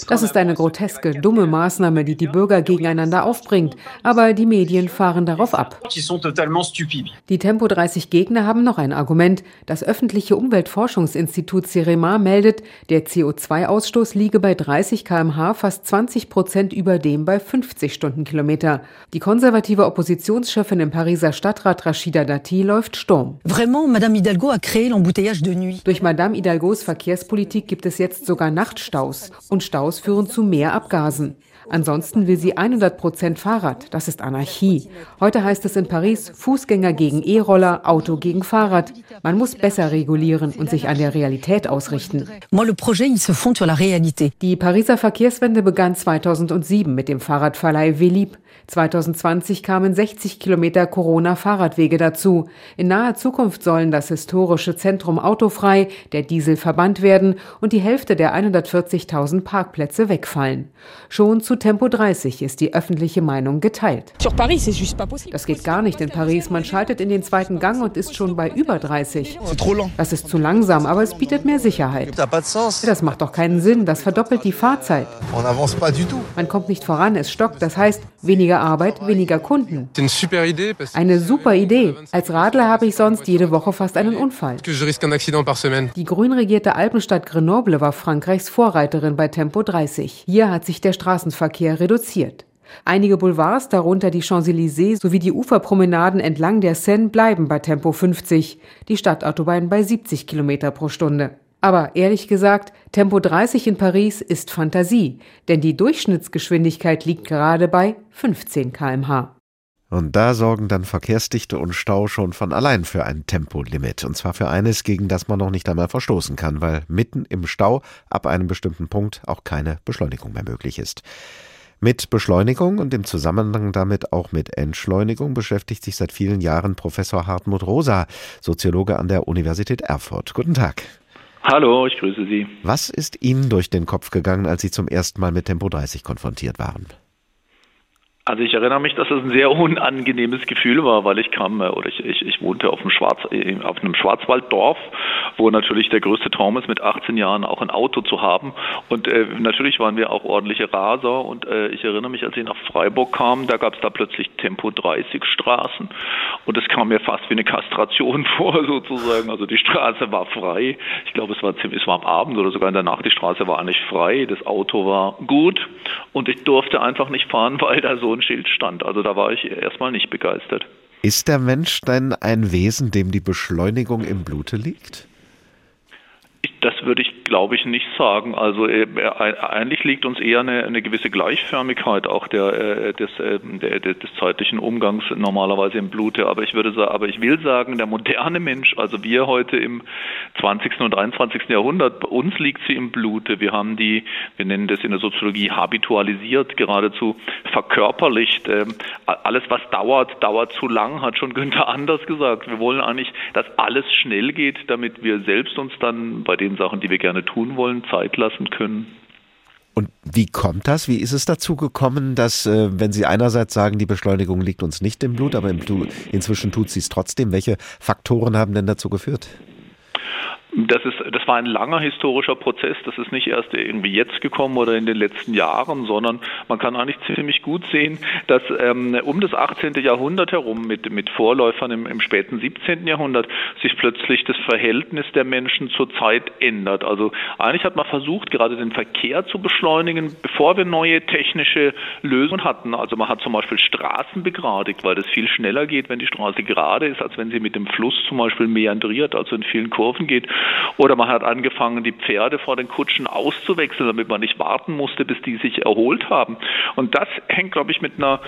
das ist eine groteske, dumme Maßnahme, die die Bürger gegeneinander aufbringt. Aber die Medien fahren darauf ab. Die Tempo 30 Gegner haben noch ein Argument. Das öffentliche Umweltforschungsinstitut CEREMA meldet, der CO2-Ausstoß liege bei 30 kmh fast 20 Prozent über dem bei 50 Stundenkilometer. Die konservative Oppositionschefin im Pariser Stadtrat Rachida Dati läuft Sturm.
Vraiment, Madame Hidalgo a créé l'embouteillage de nuit.
Durch Madame Hidalgos Verkehrspolitik gibt es jetzt sogar Nachtstaus. Und Staus führen zu mehr Abgasen. Ansonsten will sie 100 Prozent Fahrrad. Das ist Anarchie. Heute heißt es in Paris Fußgänger gegen E-Roller, Auto gegen Fahrrad. Man muss besser regulieren und sich an der Realität ausrichten. Die Pariser Verkehrswende begann 2007 mit dem Fahrradverleih Velib. 2020 kamen 60 Kilometer Corona-Fahrradwege dazu. In naher Zukunft sollen das historische Zentrum autofrei, der Diesel verbannt werden und die Hälfte der 140.000 Parkplätze wegfallen. Schon zu Tempo 30 ist die öffentliche Meinung geteilt. Das geht gar nicht in Paris. Man schaltet in den zweiten Gang und ist schon bei über 30. Das ist zu langsam, aber es bietet mehr Sicherheit. Das macht doch keinen Sinn. Das verdoppelt die Fahrzeit. Man kommt nicht voran, es stockt. Das heißt, weniger Arbeit, weniger Kunden. Eine super Idee. Als Radler habe ich sonst jede Woche fast einen Unfall. Die grün regierte Alpenstadt Grenoble war Frankreichs Vorreiterin bei Tempo 30. Hier hat sich der Straßenverkehr reduziert. Einige Boulevards, darunter die Champs-Élysées sowie die Uferpromenaden entlang der Seine, bleiben bei Tempo 50, die Stadtautobahn bei 70 Kilometer pro Stunde. Aber ehrlich gesagt, Tempo 30 in Paris ist Fantasie, denn die Durchschnittsgeschwindigkeit liegt gerade bei 15 kmh.
Und da sorgen dann Verkehrsdichte und Stau schon von allein für ein Tempolimit. Und zwar für eines, gegen das man noch nicht einmal verstoßen kann, weil mitten im Stau ab einem bestimmten Punkt auch keine Beschleunigung mehr möglich ist. Mit Beschleunigung und im Zusammenhang damit auch mit Entschleunigung beschäftigt sich seit vielen Jahren Professor Hartmut Rosa, Soziologe an der Universität Erfurt. Guten Tag.
Hallo, ich grüße Sie.
Was ist Ihnen durch den Kopf gegangen, als Sie zum ersten Mal mit Tempo 30 konfrontiert waren?
Also ich erinnere mich, dass es ein sehr unangenehmes Gefühl war, weil ich kam äh, oder ich, ich, ich wohnte auf einem, Schwarz, äh, auf einem Schwarzwalddorf, wo natürlich der größte Traum ist, mit 18 Jahren auch ein Auto zu haben. Und äh, natürlich waren wir auch ordentliche Raser. Und äh, ich erinnere mich, als ich nach Freiburg kam, da gab es da plötzlich Tempo 30 Straßen. Und es kam mir fast wie eine Kastration vor, sozusagen. Also die Straße war frei. Ich glaube, es war ziemlich, es war am Abend oder sogar in der Nacht. Die Straße war nicht frei. Das Auto war gut. Und ich durfte einfach nicht fahren, weil da so ein Schild stand. Also da war ich erstmal nicht begeistert.
Ist der Mensch denn ein Wesen, dem die Beschleunigung im Blute liegt?
Das würde ich, glaube ich, nicht sagen. Also äh, eigentlich liegt uns eher eine, eine gewisse Gleichförmigkeit auch der, äh, des, äh, der, des zeitlichen Umgangs normalerweise im Blute. Aber ich würde sagen, aber ich will sagen, der moderne Mensch, also wir heute im 20. und 21. Jahrhundert, bei uns liegt sie im Blute. Wir haben die, wir nennen das in der Soziologie habitualisiert, geradezu verkörperlicht. Ähm, alles, was dauert, dauert zu lang, hat schon Günther Anders gesagt. Wir wollen eigentlich, dass alles schnell geht, damit wir selbst uns dann bei den Sachen, die wir gerne tun wollen, Zeit lassen können.
Und wie kommt das? Wie ist es dazu gekommen, dass, äh, wenn Sie einerseits sagen, die Beschleunigung liegt uns nicht im Blut, aber inzwischen tut sie es trotzdem, welche Faktoren haben denn dazu geführt?
Das, ist, das war ein langer historischer Prozess. Das ist nicht erst irgendwie jetzt gekommen oder in den letzten Jahren, sondern man kann eigentlich ziemlich gut sehen, dass ähm, um das 18. Jahrhundert herum mit, mit Vorläufern im, im späten 17. Jahrhundert sich plötzlich das Verhältnis der Menschen zur Zeit ändert. Also eigentlich hat man versucht, gerade den Verkehr zu beschleunigen, bevor wir neue technische Lösungen hatten. Also man hat zum Beispiel Straßen begradigt, weil das viel schneller geht, wenn die Straße gerade ist, als wenn sie mit dem Fluss zum Beispiel meandriert, also in vielen Kurven geht. Oder man hat angefangen, die Pferde vor den Kutschen auszuwechseln, damit man nicht warten musste, bis die sich erholt haben. Und das hängt, glaube ich, mit einer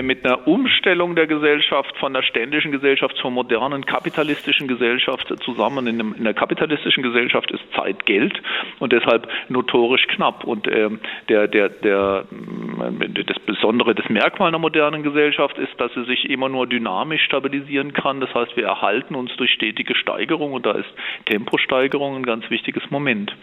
mit einer Umstellung der Gesellschaft von der ständischen Gesellschaft zur modernen kapitalistischen Gesellschaft zusammen. In, einem, in der kapitalistischen Gesellschaft ist Zeit Geld und deshalb notorisch knapp. Und ähm, der, der, der, äh, das Besondere, das Merkmal einer modernen Gesellschaft ist, dass sie sich immer nur dynamisch stabilisieren kann. Das heißt, wir erhalten uns durch stetige Steigerung und da ist Temposteigerung ein ganz wichtiges Moment.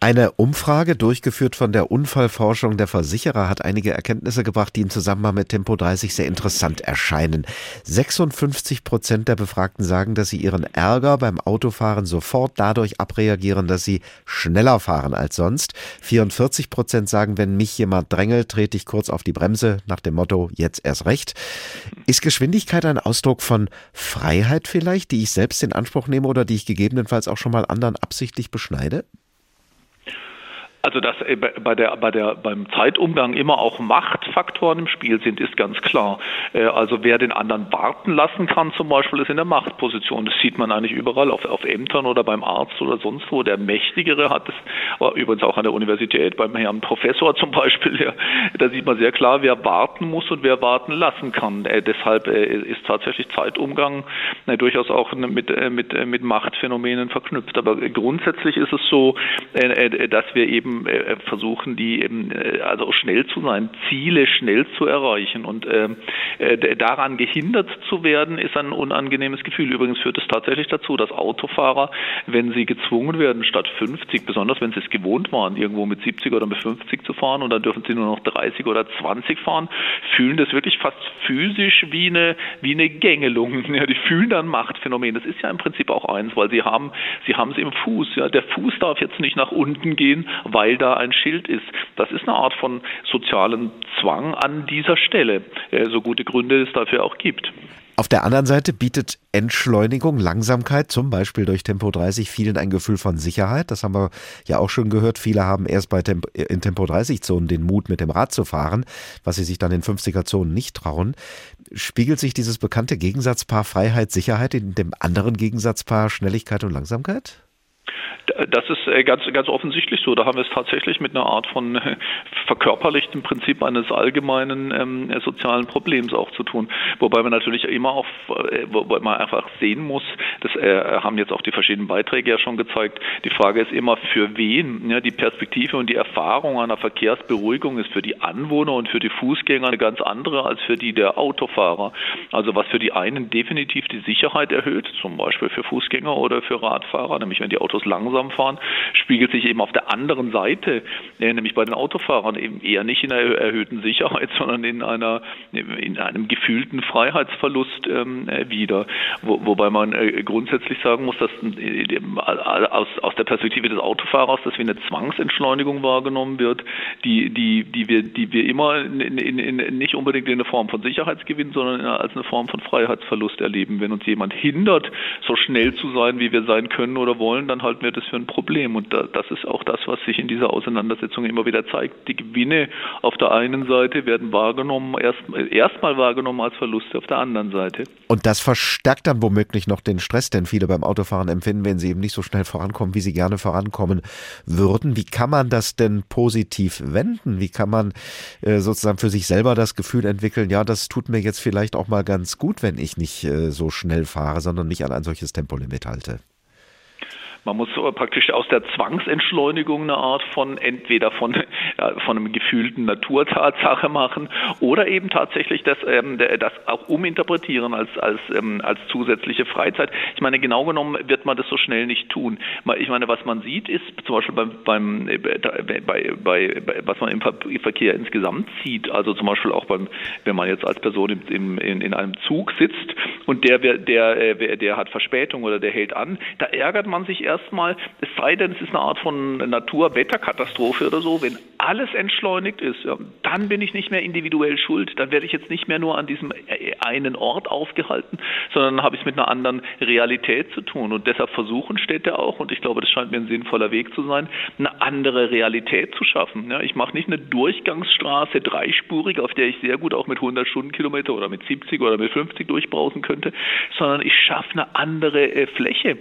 Eine Umfrage, durchgeführt von der Unfallforschung der Versicherer, hat einige Erkenntnisse gebracht, die im Zusammenhang mit Tempo 3 30 sehr interessant erscheinen. 56 Prozent der Befragten sagen, dass sie ihren Ärger beim Autofahren sofort dadurch abreagieren, dass sie schneller fahren als sonst. 44 Prozent sagen, wenn mich jemand drängelt, trete ich kurz auf die Bremse nach dem Motto, jetzt erst recht. Ist Geschwindigkeit ein Ausdruck von Freiheit vielleicht, die ich selbst in Anspruch nehme oder die ich gegebenenfalls auch schon mal anderen absichtlich beschneide?
Also dass äh, bei der, bei der, beim Zeitumgang immer auch Machtfaktoren im Spiel sind, ist ganz klar. Äh, also wer den anderen warten lassen kann, zum Beispiel, ist in der Machtposition. Das sieht man eigentlich überall, auf, auf Ämtern oder beim Arzt oder sonst wo. Der Mächtigere hat es, übrigens auch an der Universität, beim Herrn Professor zum Beispiel, ja, da sieht man sehr klar, wer warten muss und wer warten lassen kann. Äh, deshalb ist tatsächlich Zeitumgang durchaus auch mit, äh, mit, mit Machtphänomenen verknüpft. Aber grundsätzlich ist es so, dass wir eben eben äh, versuchen, die eben äh, also schnell zu sein, Ziele schnell zu erreichen. Und ähm, äh, daran gehindert zu werden, ist ein unangenehmes Gefühl. Übrigens führt es tatsächlich dazu, dass Autofahrer, wenn sie gezwungen werden, statt 50, besonders wenn sie es gewohnt waren, irgendwo mit 70 oder mit 50 zu fahren und dann dürfen sie nur noch 30 oder 20 fahren, fühlen das wirklich fast physisch wie eine, wie eine Gängelung. Ja, die fühlen dann Machtphänomen. Das ist ja im Prinzip auch eins, weil sie haben, sie es im Fuß. Ja. Der Fuß darf jetzt nicht nach unten gehen, weil da ein Schild ist. Das ist eine Art von sozialen Zwang an dieser Stelle, so gute Gründe es dafür auch gibt.
Auf der anderen Seite bietet Entschleunigung, Langsamkeit, zum Beispiel durch Tempo 30, vielen ein Gefühl von Sicherheit. Das haben wir ja auch schon gehört. Viele haben erst bei Tempo, in Tempo 30 Zonen den Mut, mit dem Rad zu fahren, was sie sich dann in 50er Zonen nicht trauen. Spiegelt sich dieses bekannte Gegensatzpaar Freiheit, Sicherheit in dem anderen Gegensatzpaar Schnelligkeit und Langsamkeit?
Das ist äh, ganz, ganz offensichtlich so. Da haben wir es tatsächlich mit einer Art von äh, verkörperlichtem Prinzip eines allgemeinen ähm, äh, sozialen Problems auch zu tun. Wobei man natürlich immer auch, wobei man einfach sehen muss, das äh, haben jetzt auch die verschiedenen Beiträge ja schon gezeigt, die Frage ist immer, für wen ja, die Perspektive und die Erfahrung einer Verkehrsberuhigung ist für die Anwohner und für die Fußgänger eine ganz andere als für die der Autofahrer. Also was für die einen definitiv die Sicherheit erhöht, zum Beispiel für Fußgänger oder für Radfahrer, nämlich wenn die Autos langsam fahren, spiegelt sich eben auf der anderen Seite, äh, nämlich bei den Autofahrern, eben eher nicht in einer erhöhten Sicherheit, sondern in einer in einem gefühlten Freiheitsverlust ähm, äh, wieder. Wo, wobei man äh, grundsätzlich sagen muss, dass aus, der Perspektive des Autofahrers, dass wie eine Zwangsentschleunigung wahrgenommen wird, die, die, die wir, die wir immer in, in, in, nicht unbedingt in eine Form von Sicherheitsgewinn, sondern als eine Form von Freiheitsverlust erleben. Wenn uns jemand hindert, so schnell zu sein, wie wir sein können oder wollen, dann halten wir das für ein Problem. Und das ist auch das, was sich in dieser Auseinandersetzung immer wieder zeigt. Die Gewinne auf der einen Seite werden wahrgenommen, erst erstmal wahrgenommen als Verluste auf der anderen Seite.
Und das verstärkt dann womöglich noch den Stress, den viele beim Autofahren empfinden, wenn sie eben nicht so schnell vorankommen, wie sie gerne vorankommen würden. Wie kann man das denn positiv wenden? Wie kann man äh, sozusagen für sich selber das Gefühl entwickeln, ja, das tut mir jetzt vielleicht auch mal ganz gut, wenn ich nicht äh, so schnell fahre, sondern nicht an ein solches Tempolimit halte?
Man muss praktisch aus der Zwangsentschleunigung eine Art von entweder von, von einem gefühlten Naturtatsache machen oder eben tatsächlich das, ähm, das auch uminterpretieren als, als, ähm, als zusätzliche Freizeit. Ich meine, genau genommen wird man das so schnell nicht tun. Ich meine, was man sieht, ist zum Beispiel beim, beim äh, bei, bei, bei, was man im Verkehr insgesamt sieht, also zum Beispiel auch beim, wenn man jetzt als Person im, in, in einem Zug sitzt und der, der, der, äh, der hat Verspätung oder der hält an, da ärgert man sich erstmal, es sei denn, es ist eine Art von Naturwetterkatastrophe oder so, wenn alles entschleunigt ist, ja, dann bin ich nicht mehr individuell schuld, dann werde ich jetzt nicht mehr nur an diesem äh, einen Ort aufgehalten, sondern habe ich es mit einer anderen Realität zu tun. Und deshalb versuchen Städte auch, und ich glaube, das scheint mir ein sinnvoller Weg zu sein, eine andere Realität zu schaffen. Ja, ich mache nicht eine Durchgangsstraße dreispurig, auf der ich sehr gut auch mit 100 Stundenkilometer oder mit 70 oder mit 50 durchbrausen könnte, sondern ich schaffe eine andere äh, Fläche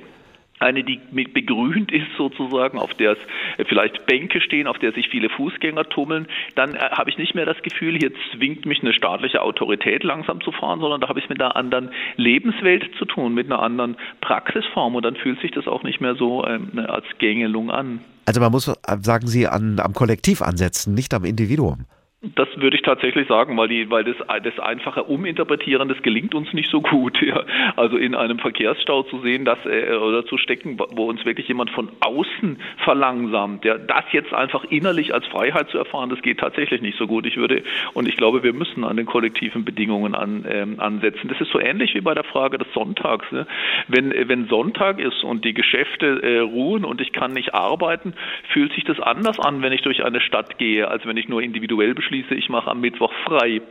eine, die begrünt ist sozusagen, auf der es vielleicht Bänke stehen, auf der sich viele Fußgänger tummeln, dann äh, habe ich nicht mehr das Gefühl, hier zwingt mich eine staatliche Autorität langsam zu fahren, sondern da habe ich mit einer anderen Lebenswelt zu tun, mit einer anderen Praxisform und dann fühlt sich das auch nicht mehr so ähm, ne, als Gängelung an.
Also man muss, äh, sagen Sie, an, am Kollektiv ansetzen, nicht am Individuum.
Das würde ich tatsächlich sagen, weil, die, weil das, das einfache Uminterpretieren, das gelingt uns nicht so gut. Ja. Also in einem Verkehrsstau zu sehen, dass äh, oder zu stecken, wo uns wirklich jemand von außen verlangsamt, ja, das jetzt einfach innerlich als Freiheit zu erfahren, das geht tatsächlich nicht so gut. Ich würde und ich glaube, wir müssen an den kollektiven Bedingungen an, ähm, ansetzen. Das ist so ähnlich wie bei der Frage des Sonntags. Ne? Wenn wenn Sonntag ist und die Geschäfte äh, ruhen und ich kann nicht arbeiten, fühlt sich das anders an, wenn ich durch eine Stadt gehe, als wenn ich nur individuell beschließe, ich mache am Mittwoch frei.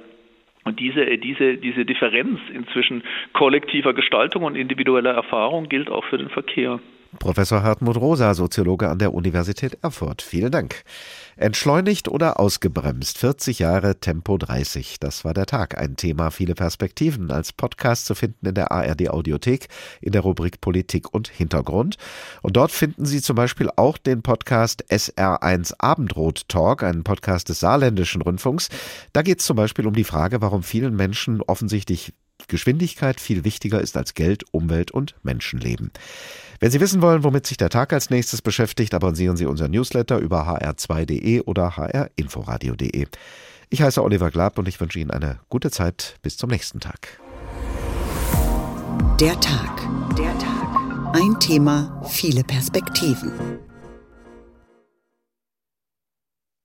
Und diese, diese, diese Differenz inzwischen kollektiver Gestaltung und individueller Erfahrung gilt auch für den Verkehr.
Professor Hartmut Rosa, Soziologe an der Universität Erfurt. Vielen Dank. Entschleunigt oder ausgebremst? 40 Jahre Tempo 30. Das war der Tag. Ein Thema, viele Perspektiven. Als Podcast zu finden in der ARD Audiothek in der Rubrik Politik und Hintergrund. Und dort finden Sie zum Beispiel auch den Podcast SR1 Abendrot Talk, einen Podcast des Saarländischen Rundfunks. Da geht es zum Beispiel um die Frage, warum vielen Menschen offensichtlich Geschwindigkeit viel wichtiger ist als Geld, Umwelt und Menschenleben. Wenn Sie wissen wollen, womit sich der Tag als nächstes beschäftigt, abonnieren Sie unseren Newsletter über hr2.de oder hrinforadio.de. Ich heiße Oliver Glab und ich wünsche Ihnen eine gute Zeit. Bis zum nächsten Tag.
Der Tag. Der Tag. Ein Thema, viele Perspektiven.